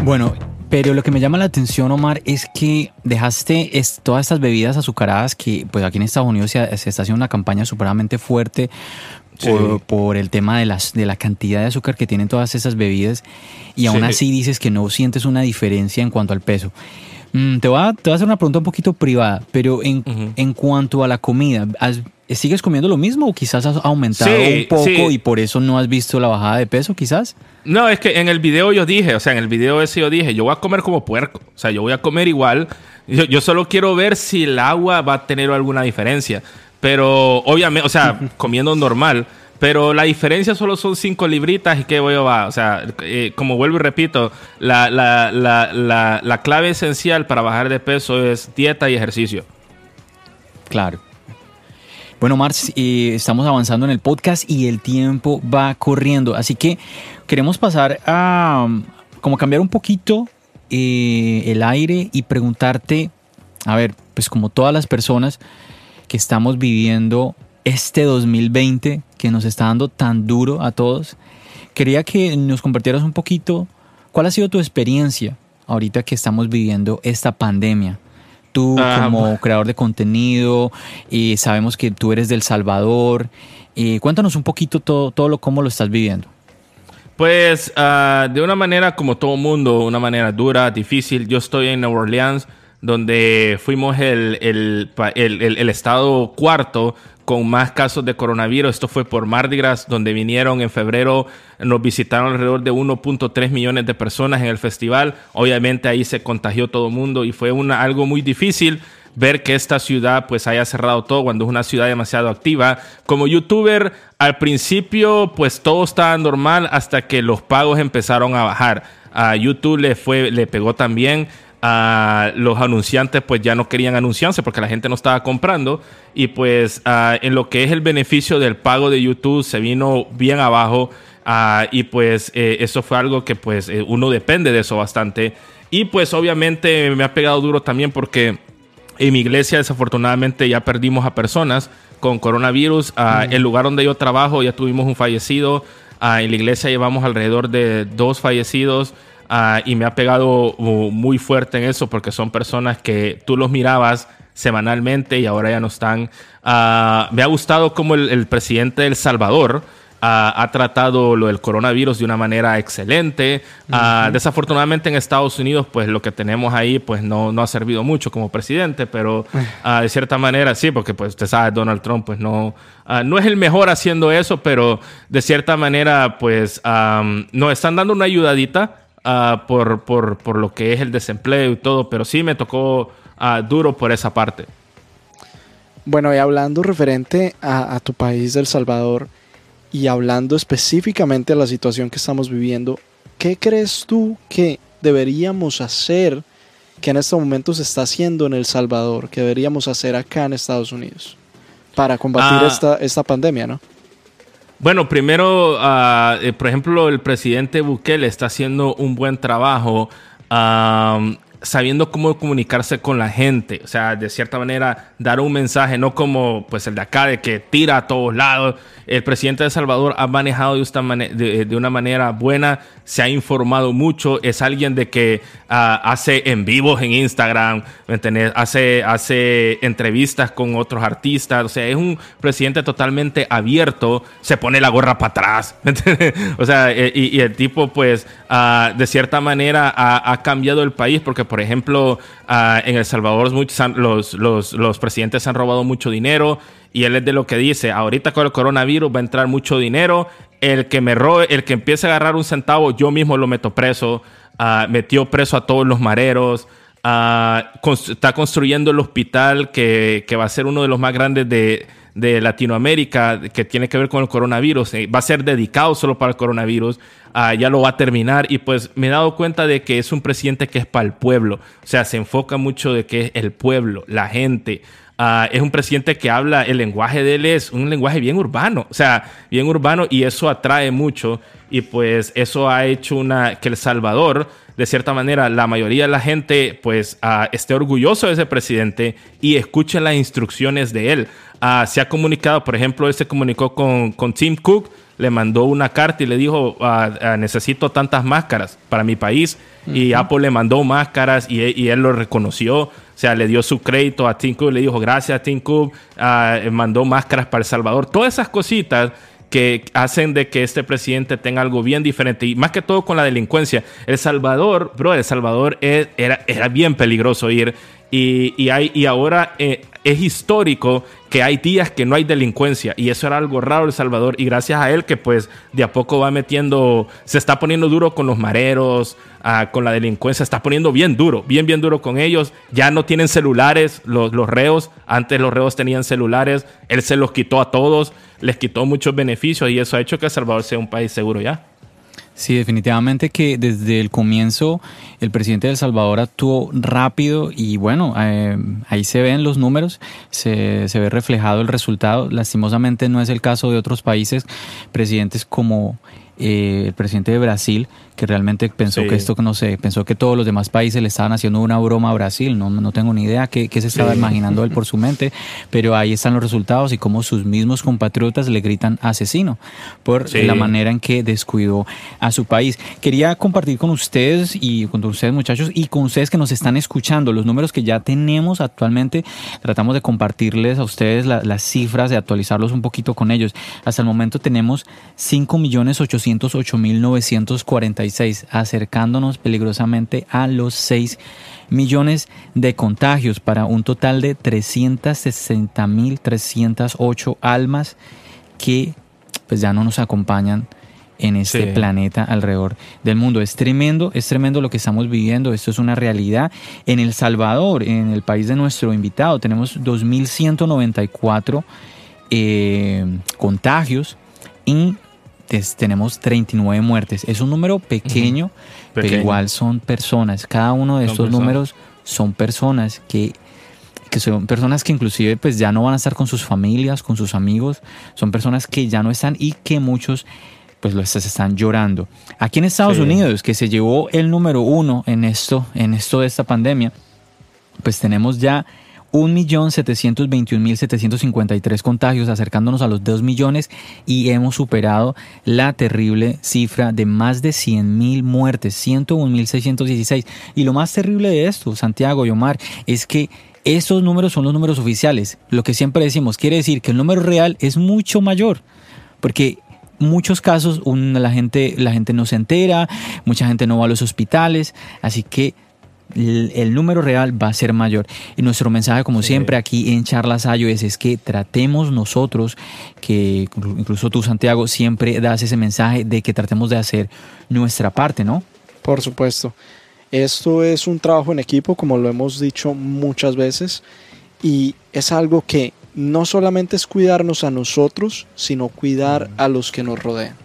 Bueno, pero lo que me llama la atención, Omar, es que dejaste todas estas bebidas azucaradas que pues aquí en Estados Unidos se, está haciendo una campaña supremamente fuerte por, el tema de, las, de la cantidad de azúcar que tienen todas esas bebidas y aún así dices que no sientes una diferencia en cuanto al peso. Mm, te, voy a, te, voy a, hacer una pregunta un poquito privada, pero en, en cuanto a la comida, ¿sigues comiendo lo mismo o quizás has aumentado un poco y por eso no has visto la bajada de peso quizás? No, es que en el video yo dije, o sea, en el video ese yo dije, yo voy a comer como puerco, o sea, yo voy a comer igual, yo, yo solo quiero ver si el agua va a tener alguna diferencia, pero obviamente, o sea, comiendo normal. Pero la diferencia solo son cinco libritas y qué voy a va. O sea, eh, como vuelvo y repito, la, la, la, la, clave esencial para bajar de peso es dieta y ejercicio. Claro. Bueno, Marx, eh, estamos avanzando en el podcast y el tiempo va corriendo. Así que queremos pasar a como cambiar un poquito eh, el aire y preguntarte, a ver, pues como todas las personas que estamos viviendo este 2020 que nos está dando tan duro a todos, quería que nos compartieras un poquito ¿Cuál ha sido tu experiencia ahorita que estamos viviendo esta pandemia? Tú Ah, como creador de contenido, y sabemos que tú eres del Salvador. Y cuéntanos un poquito todo, todo lo cómo lo estás viviendo. Pues ah, de una manera como todo mundo, una manera dura, difícil. Yo estoy en Nueva Orleans, donde fuimos el, el, el estado cuarto con más casos de coronavirus. Esto fue por Mardi Gras, donde vinieron en febrero, nos visitaron alrededor de 1.3 millones de personas en el festival. Obviamente ahí se contagió todo el mundo y fue una, algo muy difícil ver que esta ciudad pues haya cerrado todo cuando es una ciudad demasiado activa. Como youtuber, al principio pues todo estaba normal hasta que los pagos empezaron a bajar. A YouTube le fue, le pegó también. A los anunciantes pues ya no querían anunciarse porque la gente no estaba comprando y pues ah, en lo que es el beneficio del pago de YouTube se vino bien abajo ah, y pues eh, eso fue algo que pues eh, uno depende de eso bastante y pues obviamente me ha pegado duro también porque en mi iglesia, desafortunadamente, ya perdimos a personas con coronavirus. Ah, El lugar donde yo trabajo, ya tuvimos un fallecido. En la iglesia llevamos alrededor de dos fallecidos. Ah, y me ha pegado uh, muy fuerte en eso porque son personas que tú los mirabas semanalmente y ahora ya no están. Ah, me ha gustado como el, el presidente de El Salvador ah, ha tratado lo del coronavirus de una manera excelente. Ah, desafortunadamente en Estados Unidos, pues lo que tenemos ahí, pues no, no ha servido mucho como presidente, pero de cierta manera sí, porque pues usted sabe, Donald Trump, pues no, no es el mejor haciendo eso, pero de cierta manera, pues am, nos están dando una ayudadita ah, por, por, por lo que es el desempleo y todo, pero sí me tocó ah, duro por esa parte. Bueno, y hablando referente a, a tu país, del Salvador, y hablando específicamente de la situación que estamos viviendo, ¿qué crees tú que deberíamos hacer que en este momento se está haciendo en El Salvador, que deberíamos hacer acá en Estados Unidos para combatir Ah. esta, esta pandemia, ¿no? Bueno, primero, eh, por ejemplo, el presidente Bukele está haciendo un buen trabajo am, sabiendo cómo comunicarse con la gente. O sea, de cierta manera, dar un mensaje, no como pues el de acá, de que tira a todos lados. El presidente de Salvador ha manejado de, una manera buena, se ha informado mucho, es alguien de que ah, hace en vivos en Instagram. Hace, hace entrevistas con otros artistas, o sea, es un presidente totalmente abierto, se pone la gorra para atrás. O sea, eh, y, el tipo pues ah, de cierta manera ha, ha cambiado el país porque, por ejemplo, ah, en El Salvador los, los, los presidentes han robado mucho dinero y él es de lo que dice, ahorita con el coronavirus va a entrar mucho dinero, el que me robe, el que empiece a agarrar un centavo, yo mismo lo meto preso, Ah, metió preso a todos los mareros, Está construyendo el hospital que, va a ser uno de los más grandes de, Latinoamérica, que tiene que ver con el coronavirus. Eh, Va a ser dedicado solo para el coronavirus. Ah, ya lo va a terminar. Y pues me he dado cuenta de que es un presidente que es para el pueblo. O sea, se enfoca mucho de que es el pueblo, la gente. Ah, es un presidente que habla, el lenguaje de él es un lenguaje bien urbano, o sea, bien urbano y eso atrae mucho y pues eso ha hecho que El Salvador, de cierta manera, la mayoría de la gente pues ah, esté orgulloso de ese presidente y escuche las instrucciones de él. Ah, se ha comunicado, por ejemplo, él se comunicó con, con Tim Cook, le mandó una carta y le dijo, ah, necesito tantas máscaras para mi país. Y Apple le mandó máscaras y, y él lo reconoció. O sea, le dio su crédito a Tim Cook, le dijo gracias a Tim Cook, ah, mandó máscaras para El Salvador. Todas esas cositas que hacen de que este presidente tenga algo bien diferente y más que todo con la delincuencia. El Salvador, bro, El Salvador es- era, era bien peligroso ir y, y, hay, y ahora eh, es histórico que hay días que no hay delincuencia y eso era algo raro El Salvador y gracias a él que pues de a poco va metiendo, se está poniendo duro con los mareros, ah, con la delincuencia, está poniendo bien duro, bien, bien duro con ellos. Ya no tienen celulares los, los reos, antes los reos tenían celulares, él se los quitó a todos, les quitó muchos beneficios y eso ha hecho que El Salvador sea un país seguro ya. Sí, definitivamente que desde el comienzo el presidente de El Salvador actuó rápido y bueno, eh, ahí se ven los números, se, se ve reflejado el resultado. Lastimosamente no es el caso de otros países, presidentes como eh, el presidente de Brasil, que realmente pensó que esto, no sé, pensó que todos los demás países le estaban haciendo una broma a Brasil. No, no tengo ni idea qué, se estaba imaginando él por su mente, pero ahí están los resultados y cómo sus mismos compatriotas le gritan asesino por la manera en que descuidó a su país. Quería compartir con ustedes y con ustedes muchachos y con ustedes que nos están escuchando los números que ya tenemos actualmente. Tratamos de compartirles a ustedes las cifras, de actualizarlos un poquito con ellos. Hasta el momento tenemos 5.808.940 acercándonos peligrosamente a los 6 millones de contagios para un total de 360.308 almas que pues ya no nos acompañan en este planeta alrededor del mundo. Es tremendo, es tremendo lo que estamos viviendo, esto es una realidad. En El Salvador, en el país de nuestro invitado, tenemos 2.194 eh, contagios y tenemos 39 muertes. Es un número pequeño, pero igual son personas. Cada uno de estos números son personas que, que son personas que inclusive pues ya no van a estar con sus familias, con sus amigos. Son personas que ya no están y que muchos pues los están llorando. Aquí en Estados Unidos, que se llevó el número uno en esto, en esto de esta pandemia, pues tenemos ya 1.721.753 contagios, acercándonos a los 2 millones y hemos superado la terrible cifra de más de 100.000 muertes, 101.616. Y lo más terrible de esto, Santiago y Omar, es que estos números son los números oficiales. Lo que siempre decimos quiere decir que el número real es mucho mayor, porque muchos casos la, gente, la gente no se entera, mucha gente no va a los hospitales, así que el, número real va a ser mayor. Y nuestro mensaje, como siempre, aquí en Charlas iOS es que tratemos nosotros, que incluso tú, Santiago, siempre das ese mensaje de que tratemos de hacer nuestra parte, ¿no? Por supuesto. Esto es un trabajo en equipo, como lo hemos dicho muchas veces, y es algo que no solamente es cuidarnos a nosotros, sino cuidar a los que nos rodean.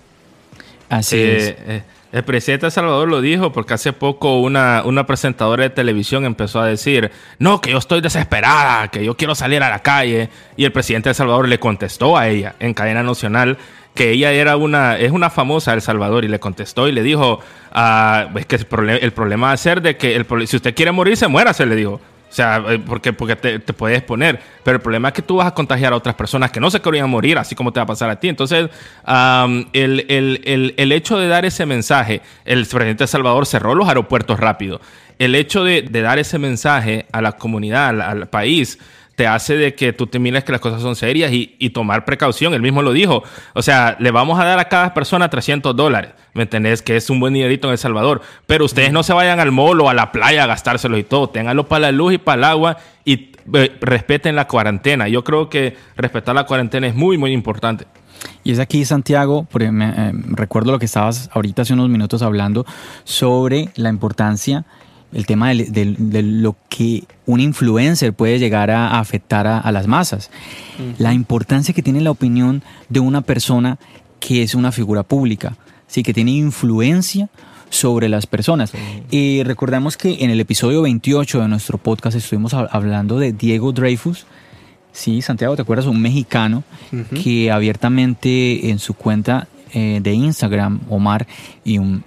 Así eh, es. Eh, el presidente de Salvador lo dijo porque hace poco una, una presentadora de televisión empezó a decir, no, que yo estoy desesperada, que yo quiero salir a la calle. Y el presidente de Salvador le contestó a ella en cadena nacional que ella era una, es una famosa de El Salvador y le contestó y le dijo, ah, que el, problema va a ser de que el, si usted quiere morirse, muérase, le dijo. O sea, eh, porque, porque te, puedes poner. Pero el problema es que tú vas a contagiar a otras personas que no se querían morir, así como te va a pasar a ti. Entonces, el, hecho de dar ese mensaje, el presidente de Salvador cerró los aeropuertos rápido. El hecho de, dar ese mensaje a la comunidad, al país, te hace de que tú te mires que las cosas son serias y, tomar precaución. Él mismo lo dijo. O sea, le vamos a dar a cada persona 300 dólares. ¿Me entendés? Que es un buen dinerito en El Salvador. Pero ustedes no se vayan al mall o a la playa a gastárselo y todo. Ténganlo para la luz y para el agua y eh, respeten la cuarentena. Yo creo que respetar la cuarentena es muy, muy importante. Y es aquí, Santiago, eh, recuerdo lo que estabas ahorita hace unos minutos hablando sobre la importancia el tema de, lo que un influencer puede llegar a afectar a, las masas. La importancia que tiene la opinión de una persona que es una figura pública, ¿sí? que tiene influencia sobre las personas. Y recordamos que en el episodio 28 de nuestro podcast estuvimos hablando de Diego Dreyfus. Sí, Santiago, ¿te acuerdas? Un mexicano que abiertamente en su cuenta eh, de Instagram, Omar, y un,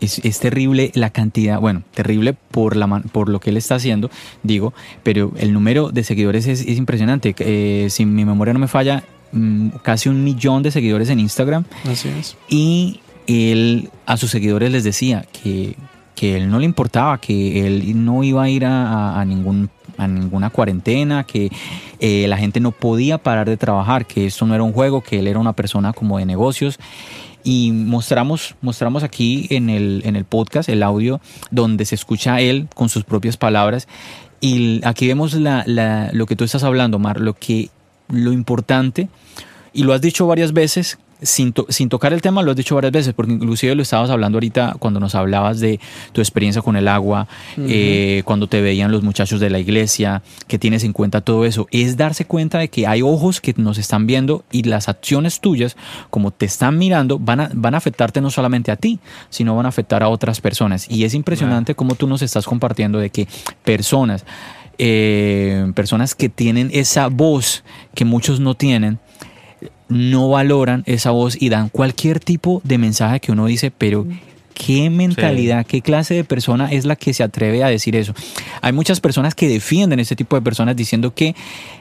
es, terrible la cantidad, bueno, terrible por, la, por lo que él está haciendo, digo, pero el número de seguidores es, impresionante. Eh, si mi memoria no me falla, mm, casi un millón de seguidores en Instagram. Así es. Y él a sus seguidores les decía que, que él no le importaba, que él no iba a ir a, ningún a ninguna cuarentena, que eh, la gente no podía parar de trabajar, que esto no era un juego, que él era una persona como de negocios y mostramos, mostramos aquí en el, en el podcast el audio donde se escucha él con sus propias palabras. Y aquí vemos la, la, lo que tú estás hablando, Mar, lo que lo importante y lo has dicho varias veces sin, tocar el tema, lo has dicho varias veces, porque inclusive lo estabas hablando ahorita cuando nos hablabas de tu experiencia con el agua, eh, cuando te veían los muchachos de la iglesia, que tienes en cuenta todo eso, es darse cuenta de que hay ojos que nos están viendo y las acciones tuyas, como te están mirando, van a, van a afectarte no solamente a ti, sino van a afectar a otras personas. Y es impresionante cómo tú nos estás compartiendo de que personas, eh, personas que tienen esa voz que muchos no tienen, no valoran esa voz y dan cualquier tipo de mensaje que uno dice, pero ¿qué mentalidad, qué clase de persona es la que se atreve a decir eso? Hay muchas personas que defienden ese tipo de personas diciendo que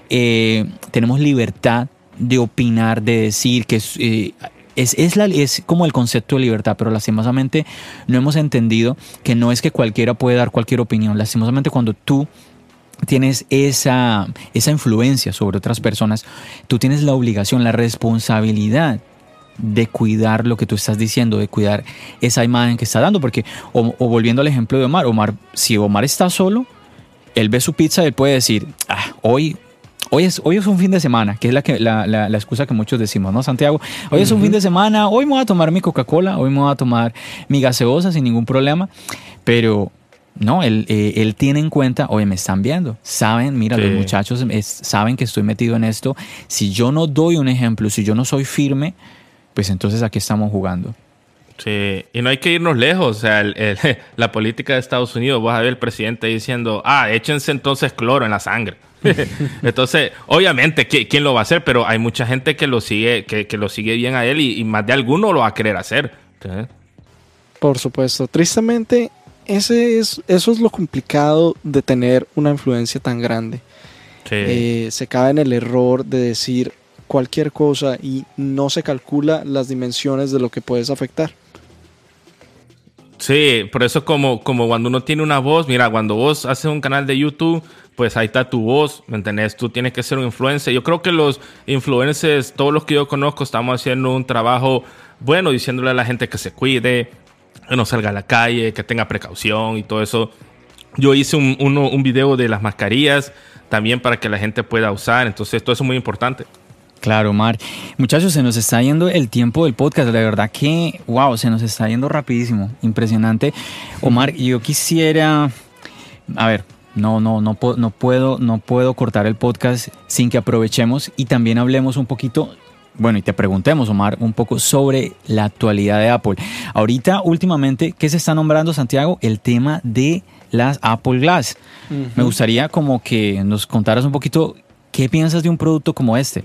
eh, tenemos libertad de opinar, de decir que eh, es, es, la, es como el concepto de libertad, pero lastimosamente no hemos entendido que no es que cualquiera puede dar cualquier opinión. Lastimosamente cuando tú tienes esa, esa influencia sobre otras personas, tú tienes la obligación, la responsabilidad de cuidar lo que tú estás diciendo, de cuidar esa imagen que está dando, porque, o, volviendo al ejemplo de Omar, Omar, si Omar está solo, él ve su pizza, él puede decir, ah, hoy, hoy, es, hoy es un fin de semana, que es la, que, la, la, excusa que muchos decimos, ¿no, Santiago? Hoy es un fin de semana, hoy me voy a tomar mi Coca-Cola, hoy me voy a tomar mi gaseosa sin ningún problema, pero no, él, eh, él, tiene en cuenta, oye, me están viendo, saben, mira, los muchachos saben que estoy metido en esto. Si yo no doy un ejemplo, si yo no soy firme, pues entonces aquí estamos jugando. Sí, y no hay que irnos lejos. O sea, la política de Estados Unidos, vas a ver el presidente diciendo, ah, échense entonces cloro en la sangre. entonces, obviamente, ¿quién lo va a hacer? Pero hay mucha gente que lo sigue, que, que lo sigue bien a él y, más de alguno lo va a querer hacer. Por supuesto. Tristemente, ese es, eso es lo complicado de tener una influencia tan grande. Eh, se cae en el error de decir cualquier cosa y no se calcula las dimensiones de lo que puedes afectar. Sí, por eso como, como cuando uno tiene una voz, mira, cuando vos haces un canal de YouTube, pues ahí está tu voz, ¿me entendés? Tú tienes que ser un influencer. Yo creo que los influencers, todos los que yo conozco, estamos haciendo un trabajo bueno, diciéndole a la gente que se cuide, que no salga a la calle, que tenga precaución y todo eso. Yo hice un, un video de las mascarillas también para que la gente pueda usar, entonces todo eso es muy importante. Claro, Omar. Muchachos, se nos está yendo el tiempo del podcast. La verdad que, wow, se nos está yendo rapidísimo. Impresionante. Omar, yo quisiera, a ver, no, no, no, no puedo, no puedo cortar el podcast sin que aprovechemos y también hablemos un poquito bueno, y te preguntemos, Omar, un poco sobre la actualidad de Apple. Ahorita, últimamente, ¿qué se está nombrando, Santiago? El tema de las Apple Glass. Me gustaría como que nos contaras un poquito qué piensas de un producto como este.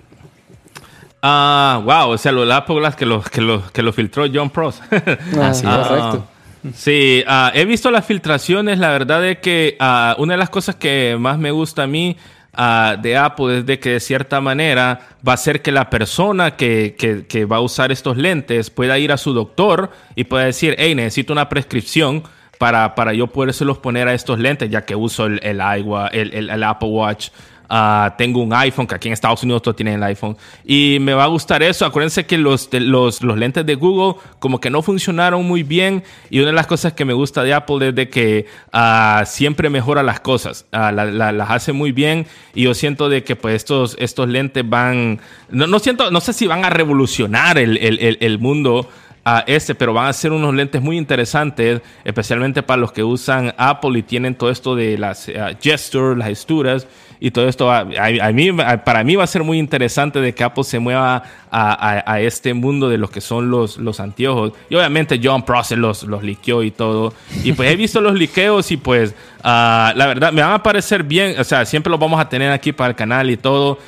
Ah, wow, o sea, los Apple Glass que lo, que lo, que lo filtró John Prost. ah, sí, correcto. Sí, ah, he visto las filtraciones, la verdad es que ah, una de las cosas que más me gusta a mí de Apple es de que de cierta manera va a ser que la persona que, que, va a usar estos lentes pueda ir a su doctor y pueda decir, hey, necesito una prescripción para, para yo los poner a estos lentes, ya que uso el, el, el, el Apple Watch Ah, tengo un iPhone, que aquí en Estados Unidos todos tienen el iPhone. Y me va a gustar eso. Acuérdense que los, los, los, lentes de Google como que no funcionaron muy bien. Y una de las cosas que me gusta de Apple es de que uh, siempre mejora las cosas. Uh, las hace muy bien. Y yo siento de que pues estos, estos lentes van... No, no, siento, no sé si van a revolucionar el, el, el mundo a este, pero van a ser unos lentes muy interesantes, especialmente para los que usan Apple y tienen todo esto de las gestures, las gesturas y todo esto. A, mí, para mí va a ser muy interesante de que Apple se mueva a, este mundo de lo que son los, los anteojos. Y obviamente John Prosser los, los liqueó y todo. Y pues he visto los liqueos y pues la verdad me van a parecer bien, o sea, siempre los vamos a tener aquí para el canal y todo.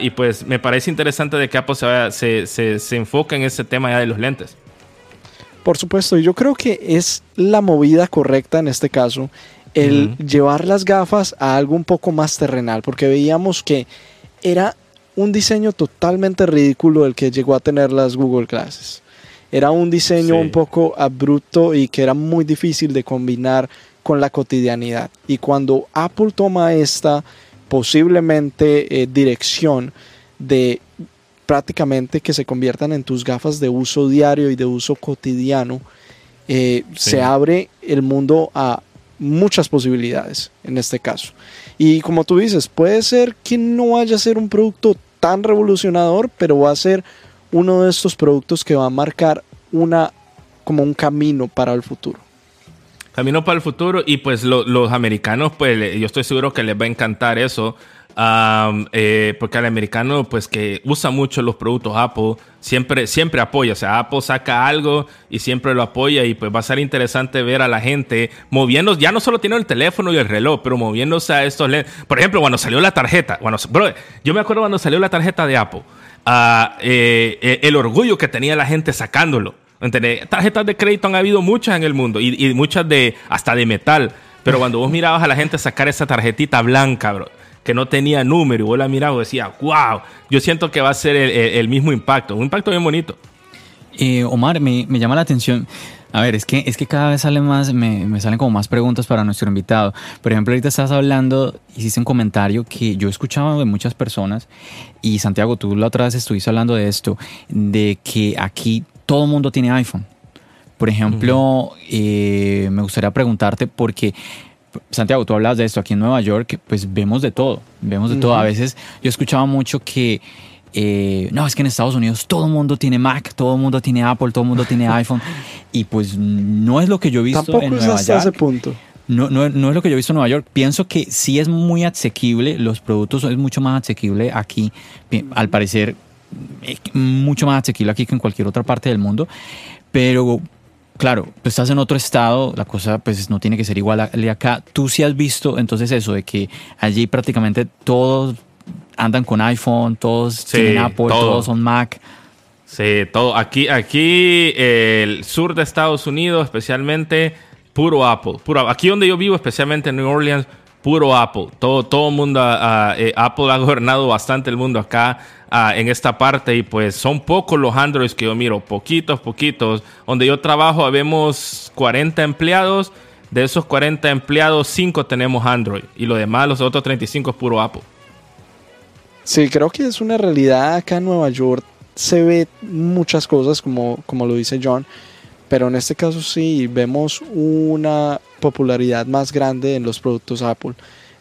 y pues me parece interesante de que Apple se, se, se, se enfoque en ese tema ya de los lentes. Por supuesto, yo creo que es la movida correcta en este caso el llevar las gafas a algo un poco más terrenal, porque veíamos que era un diseño totalmente ridículo el que llegó a tener las Google Glasses. Era un diseño un poco abrupto y que era muy difícil de combinar con la cotidianidad. Y cuando Apple toma esta posiblemente eh, dirección de prácticamente que se conviertan en tus gafas de uso diario y de uso cotidiano, eh, se abre el mundo a muchas posibilidades en este caso. Y como tú dices, puede ser que no vaya a ser un producto tan revolucionador, pero va a ser uno de estos productos que va a marcar una como un camino para el futuro. Camino para el futuro y pues los americanos, pues yo estoy seguro que les va a encantar eso eh, porque al americano, pues que usa mucho los productos Apple, siempre, siempre apoya. O sea, Apple saca algo y siempre lo apoya. Y pues va a ser interesante ver a la gente moviendo. Ya no solo tiene el teléfono y el reloj, pero moviéndose a estos lentes. Por ejemplo, cuando salió la tarjeta. Bueno, bro, yo me acuerdo cuando salió la tarjeta de Apple. ah, eh, eh, el orgullo que tenía la gente sacándolo. Tarjetas de crédito han habido muchas en el mundo y, muchas de hasta de metal. Pero cuando vos mirabas a la gente sacar esa tarjetita blanca, bro, que no tenía número, y vos la mirabas y decías, wow, yo siento que va a ser el, mismo impacto, un impacto bien bonito. Eh, Omar, me, me, llama la atención. A ver, es que, es que cada vez sale más, me, me, salen como más preguntas para nuestro invitado. Por ejemplo, ahorita estás hablando, hiciste un comentario que yo he escuchado de muchas personas, y Santiago, tú la otra vez estuviste hablando de esto, de que aquí todo el mundo tiene iPhone. Por ejemplo, eh, me gustaría preguntarte, porque Santiago, tú hablas de esto aquí en Nueva York, pues vemos de todo, vemos de todo. A veces yo escuchaba mucho que, eh, no, es que en Estados Unidos todo el mundo tiene Mac, todo el mundo tiene Apple, todo el mundo tiene iPhone, y pues no es lo que yo he visto en Nueva York. ese punto. No, no, no, es lo que yo he visto en Nueva York. Pienso que sí es muy asequible, los productos es mucho más asequible aquí, al parecer mucho más asequible aquí que en cualquier otra parte del mundo, pero claro, estás en otro estado, la cosa pues no tiene que ser igual a acá. Tú sí has visto entonces eso de que allí prácticamente todos andan con iPhone, todos tienen Apple, todos son Mac. Sí, todo. Aquí, aquí el sur de Estados Unidos, especialmente puro Apple. Puro, aquí donde yo vivo, especialmente en New Orleans, puro Apple. Todo, todo mundo, ah, eh, Apple ha gobernado bastante el mundo acá ah, en esta parte y pues son pocos los Androids que yo miro, poquitos, poquitos. Donde yo trabajo, habemos 40 empleados. De esos 40 empleados, 5 tenemos Android y lo demás, los otros 35 es puro Apple. Sí, creo que es una realidad acá en Nueva York. Se ve muchas cosas, como, como lo dice John, pero en este caso sí vemos una popularidad más grande en los productos Apple,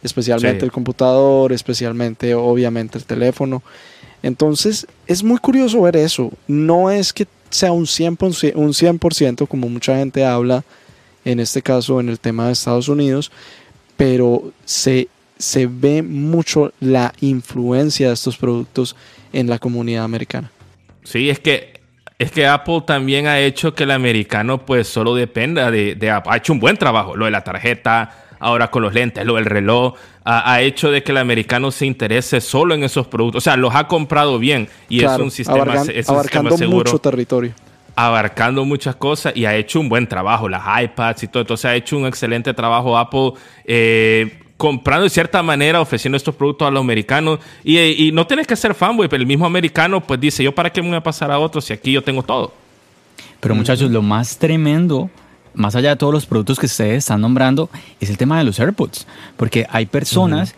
especialmente el computador, especialmente obviamente el teléfono. Entonces es muy curioso ver eso. No es que sea un 100%, un 100% como mucha gente habla, en este caso en el tema de Estados Unidos, pero se, se ve mucho la influencia de estos productos en la comunidad americana. Sí, es que es que Apple también ha hecho que el americano pues solo dependa de, Apple. Ha hecho un buen trabajo, lo de la tarjeta, ahora con los lentes, lo del reloj, ha, hecho de que el americano se interese solo en esos productos. O sea, los ha comprado bien y es un sistema, abarcando mucho territorio. Abarcando muchas cosas y ha hecho un buen trabajo, las iPads y todo. Entonces ha hecho un excelente trabajo Apple. Eh, comprando de cierta manera, ofreciendo estos productos a los americanos. Y, no tienes que ser fanboy, pero el mismo americano pues dice, yo para qué me voy a pasar a otros si aquí yo tengo todo. Pero muchachos, lo más tremendo, más allá de todos los productos que ustedes están nombrando, es el tema de los AirPods. Porque hay personas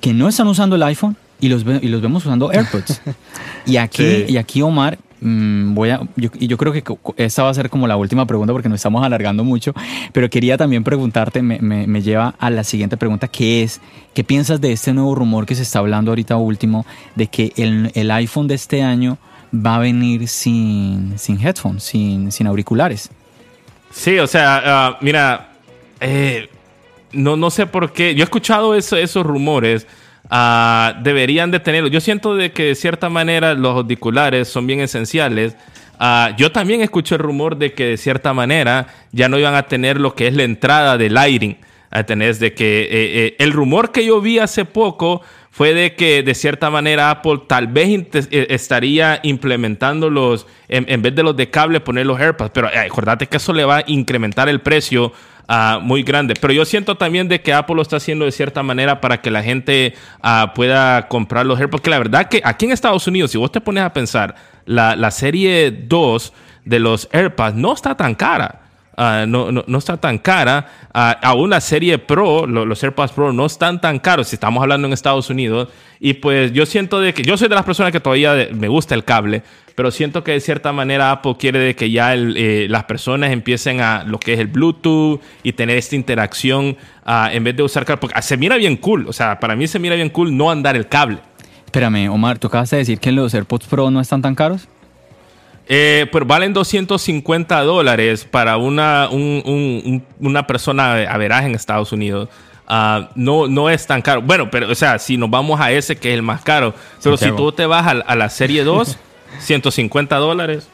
que no están usando el iPhone y los, y los vemos usando AirPods. y, aquí, y aquí Omar Mm, voy a, yo, y yo creo que esta va a ser como la última pregunta porque nos estamos alargando mucho, pero quería también preguntarte, me, me, lleva a la siguiente pregunta, que es, ¿qué piensas de este nuevo rumor que se está hablando ahorita último, de que el, el iPhone de este año va a venir sin, sin headphones, sin, sin auriculares? Sí, o sea, ah, mira, eh, no, no sé por qué, yo he escuchado eso, esos rumores, Ah, deberían de tenerlo. Yo siento de que de cierta manera los auriculares son bien esenciales. Ah, yo también escuché el rumor de que de cierta manera ya no iban a tener lo que es la entrada de lighting. A de que eh, eh, el rumor que yo vi hace poco fue de que de cierta manera Apple tal vez eh, estaría implementando los, en, vez de los de cable, poner los AirPods. Pero acordate que eso le va a incrementar el precio Ah, muy grande. Pero yo siento también de que Apple lo está haciendo de cierta manera para que la gente uh, pueda comprar los AirPods. Porque la verdad que aquí en Estados Unidos, si vos te pones a pensar, la, la serie 2 de los AirPods no está tan cara. Ah, no, no, no, está tan cara. Uh, aún la serie Pro, los AirPods Pro, no están tan caros si estamos hablando en Estados Unidos. Y pues yo siento de que yo soy de las personas que todavía me gusta el cable, pero siento que de cierta manera Apple quiere de que ya eh, las personas empiecen a lo que es el Bluetooth y tener esta interacción ah, en vez de usar cable. Porque se mira bien cool. O sea, para mí se mira bien cool no andar el cable. Espérame, Omar, ¿tú acabas de decir que los AirPods Pro no están tan caros? Eh, pues valen 250 dólares para una, una persona a verás en Estados Unidos. Ah, no, no es tan caro. Bueno, pero, o sea, si nos vamos a ese que es el más caro. Pero si tú te vas a, la serie 2, 150 dólares.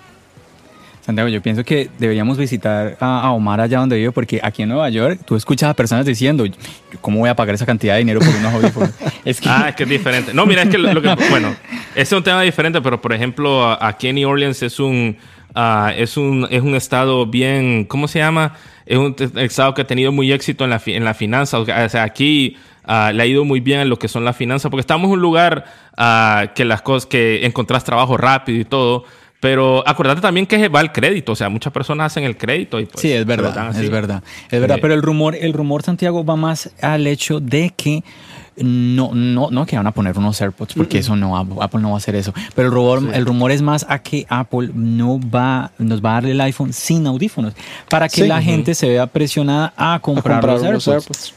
Santiago, yo pienso que deberíamos visitar a, Omar allá donde vive, porque aquí en Nueva York tú escuchas a personas diciendo, ¿cómo voy a pagar esa cantidad de dinero por unos audífonos? es que... Ah, es que es diferente. No, mira, es que lo, que, bueno, ese es un tema diferente, pero por ejemplo, aquí en New Orleans es un, ah, es un, es un estado bien, ¿cómo se llama? Es un estado que ha tenido muy éxito en la, en la finanza. O sea, aquí ah, le ha ido muy bien en lo que son las finanzas, porque estamos en un lugar ah, que las cosas, que encontrás trabajo rápido y todo. Pero acuérdate también que va el crédito, o sea, muchas personas hacen el crédito y pues, Sí, es verdad, es verdad. Es verdad, pero el rumor, el rumor Santiago va más al hecho de que no, no, no que van a poner unos AirPods, porque eso no, Apple no va a hacer eso. Pero el rumor, el rumor es más a que Apple no va, nos va a darle el iPhone sin audífonos, para que la gente se vea presionada a comprar, los, AirPods.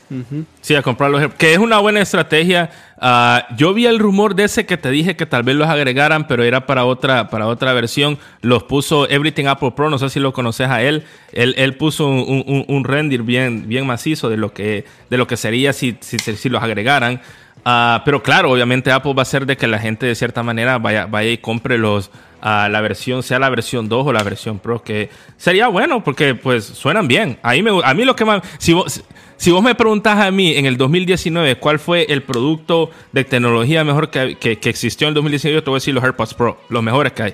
Sí, a comprar los AirPods, que es una buena estrategia. Ah, yo vi el rumor de ese que te dije que tal vez los agregaran, pero era para otra, para otra versión. Los puso Everything Apple Pro, no sé si lo conoces a él. Él, él puso un, render bien, bien macizo de lo que, de lo que sería si, si, si los agregaran. Ah, pero claro, obviamente Apple va a hacer de que la gente de cierta manera vaya, vaya y compre los, uh, la versión, sea la versión 2 o la versión Pro, que sería bueno porque pues suenan bien. A mí, me, a mí lo que más... Si vos, si vos me preguntas a mí en el 2019 cuál fue el producto de tecnología mejor que, que, que existió en el 2019, te voy a decir los AirPods Pro, los mejores que hay.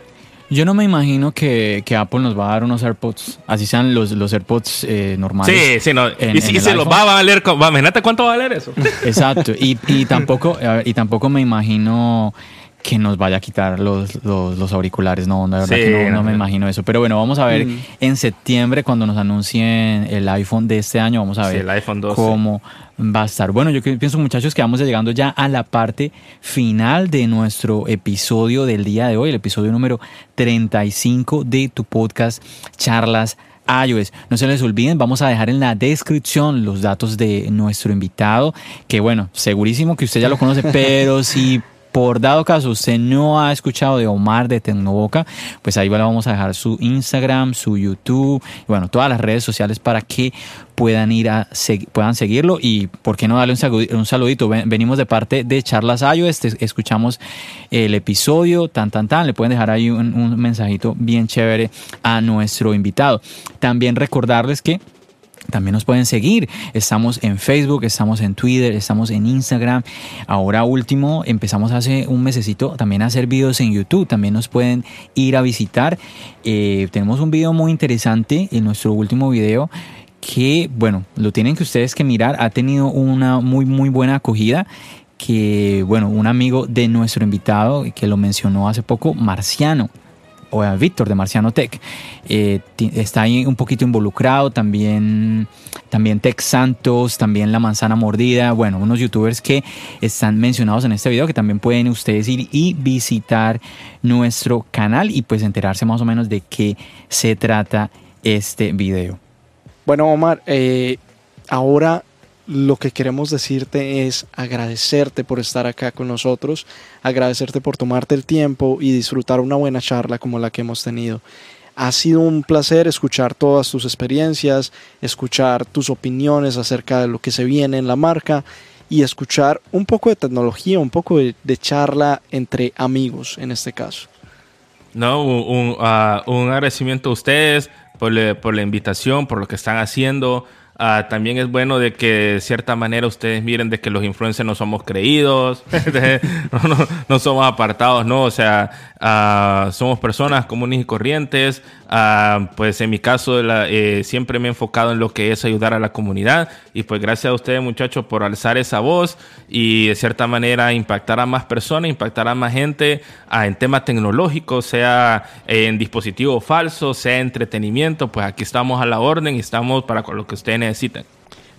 Yo no me imagino que, Apple nos va a dar unos AirPods, así sean los, los AirPods eh, normales. Sí, sí, no. y si se los va a valer, imagínate cuánto va a valer eso. Exacto. Y, y tampoco, y tampoco me imagino que nos vaya a quitar los, los, auriculares. No, la verdad que no, me imagino eso. Pero bueno, vamos a ver mm. en septiembre cuando nos anuncien el iPhone de este año, vamos a ver cómo va a estar. Bueno, yo pienso muchachos que vamos llegando ya a la parte final de nuestro episodio del día de hoy, el episodio número 35 de tu podcast Charlas iOS. No se les olviden, vamos a dejar en la descripción los datos de nuestro invitado, que bueno, segurísimo que usted ya lo conoce, pero si por dado caso usted no ha escuchado de Omar de Tecnoboca, pues ahí le vamos a dejar su Instagram, su YouTube, y bueno, todas las redes sociales para que puedan ir puedan seguirlo y por qué no darle un, saludito. Venimos de parte de Charlas iOS, escuchamos el episodio, tan tan tan, le pueden dejar ahí un, un mensajito bien chévere a nuestro invitado. También recordarles que también nos pueden seguir. Estamos en Facebook, estamos en Twitter, estamos en Instagram. Ahora último, empezamos hace un mesecito también a hacer videos en YouTube. También nos pueden ir a visitar. Eh, tenemos un video muy interesante en nuestro último video que, bueno, lo tienen que ustedes que mirar. Ha tenido una muy, muy buena acogida que, bueno, un amigo de nuestro invitado que lo mencionó hace poco, Marciano o a Víctor de Marciano Tech. Eh, está ahí un poquito involucrado, también, también Tech Santos, también La Manzana Mordida, bueno, unos youtubers que están mencionados en este video que también pueden ustedes ir y visitar nuestro canal y pues enterarse más o menos de qué se trata este video. Bueno, Omar, eh, ahora lo que queremos decirte es agradecerte por estar acá con nosotros, agradecerte por tomarte el tiempo y disfrutar una buena charla como la que hemos tenido. Ha sido un placer escuchar todas tus experiencias, escuchar tus opiniones acerca de lo que se viene en la marca y escuchar un poco de tecnología, un poco de, charla entre amigos en este caso. No, un, ah, agradecimiento a ustedes por la invitación, por lo que están haciendo. Ah, también es bueno de que de cierta manera ustedes miren de que los influencers no somos creídos, no, somos apartados, no, o sea, uh, somos personas comunes y corrientes. Uh, pues en mi caso eh, siempre me he enfocado en lo que es ayudar a la comunidad y pues gracias a ustedes muchachos por alzar esa voz y de cierta manera impactar a más personas, impactar a más gente en temas tecnológicos, sea en dispositivos falsos, sea entretenimiento, pues aquí estamos a la orden y estamos para lo que ustedes necesiten.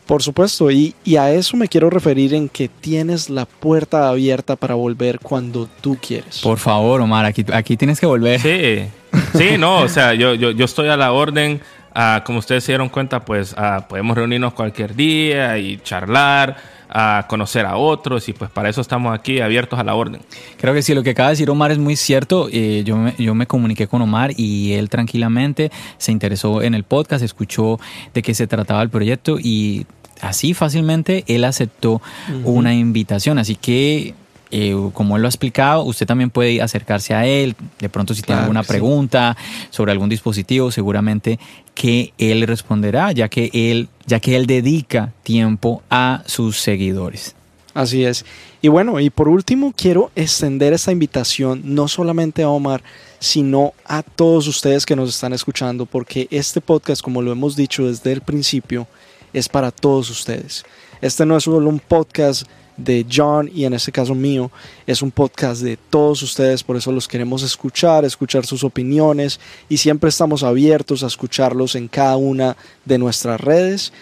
Por supuesto, y, a eso me quiero referir en que tienes la puerta abierta para volver cuando tú quieres. Por favor, Omar, aquí, aquí tienes que volver. Sí, sí, no, o sea, yo, yo, yo estoy a la orden. Ah, como ustedes se dieron cuenta, pues ah, podemos reunirnos cualquier día y charlar a conocer a otros y pues para eso estamos aquí abiertos a la orden. Creo que sí, lo que acaba de decir Omar es muy cierto. Eh, yo, me, yo me comuniqué con Omar y él tranquilamente se interesó en el podcast, escuchó de qué se trataba el proyecto y así fácilmente él aceptó una invitación. Así que eh, como él lo ha explicado, usted también puede acercarse a él, de pronto si tiene alguna pregunta sobre algún dispositivo, seguramente que él responderá, ya que él, ya que él dedica tiempo a sus seguidores. Así es. Y bueno, y por último quiero extender esta invitación no solamente a Omar, sino a todos ustedes que nos están escuchando, porque este podcast, como lo hemos dicho desde el principio, es para todos ustedes. Este no es solo un podcast de John y en este caso mío, es un podcast de todos ustedes, por eso los queremos escuchar, escuchar sus opiniones y siempre estamos abiertos a escucharlos en cada una de nuestras redes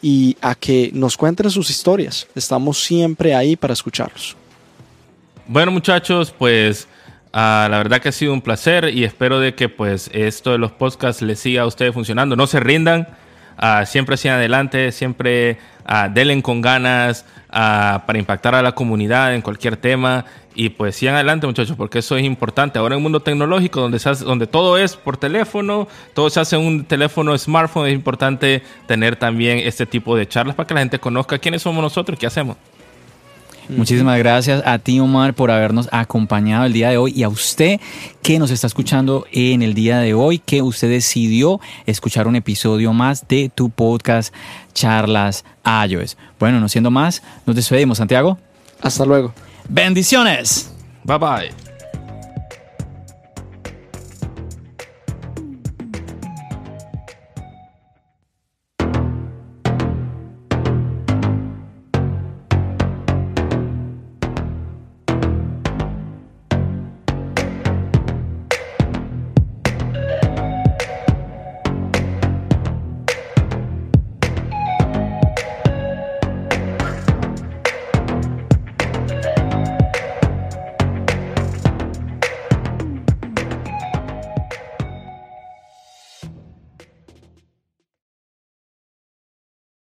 y a que nos cuenten sus historias. Estamos siempre ahí para escucharlos. Bueno muchachos, pues ah, la verdad que ha sido un placer y espero de que pues esto de los podcasts les siga a ustedes funcionando. No se rindan, uh, siempre hacia adelante, siempre uh, denle con ganas para impactar a la comunidad en cualquier tema. Y pues sigan adelante muchachos porque eso es importante. Ahora en un mundo tecnológico donde se hace, donde todo es por teléfono todo se hace en un teléfono smartphone es importante tener también este tipo de charlas para que la gente conozca quiénes somos nosotros y qué hacemos Muchísimas gracias a ti, Omar, por habernos acompañado el día de hoy y a usted que nos está escuchando en el día de hoy, que usted decidió escuchar un episodio más de tu podcast Charlas iOS. Bueno, no siendo más, nos despedimos, Santiago. Hasta luego. Bendiciones. Bye bye.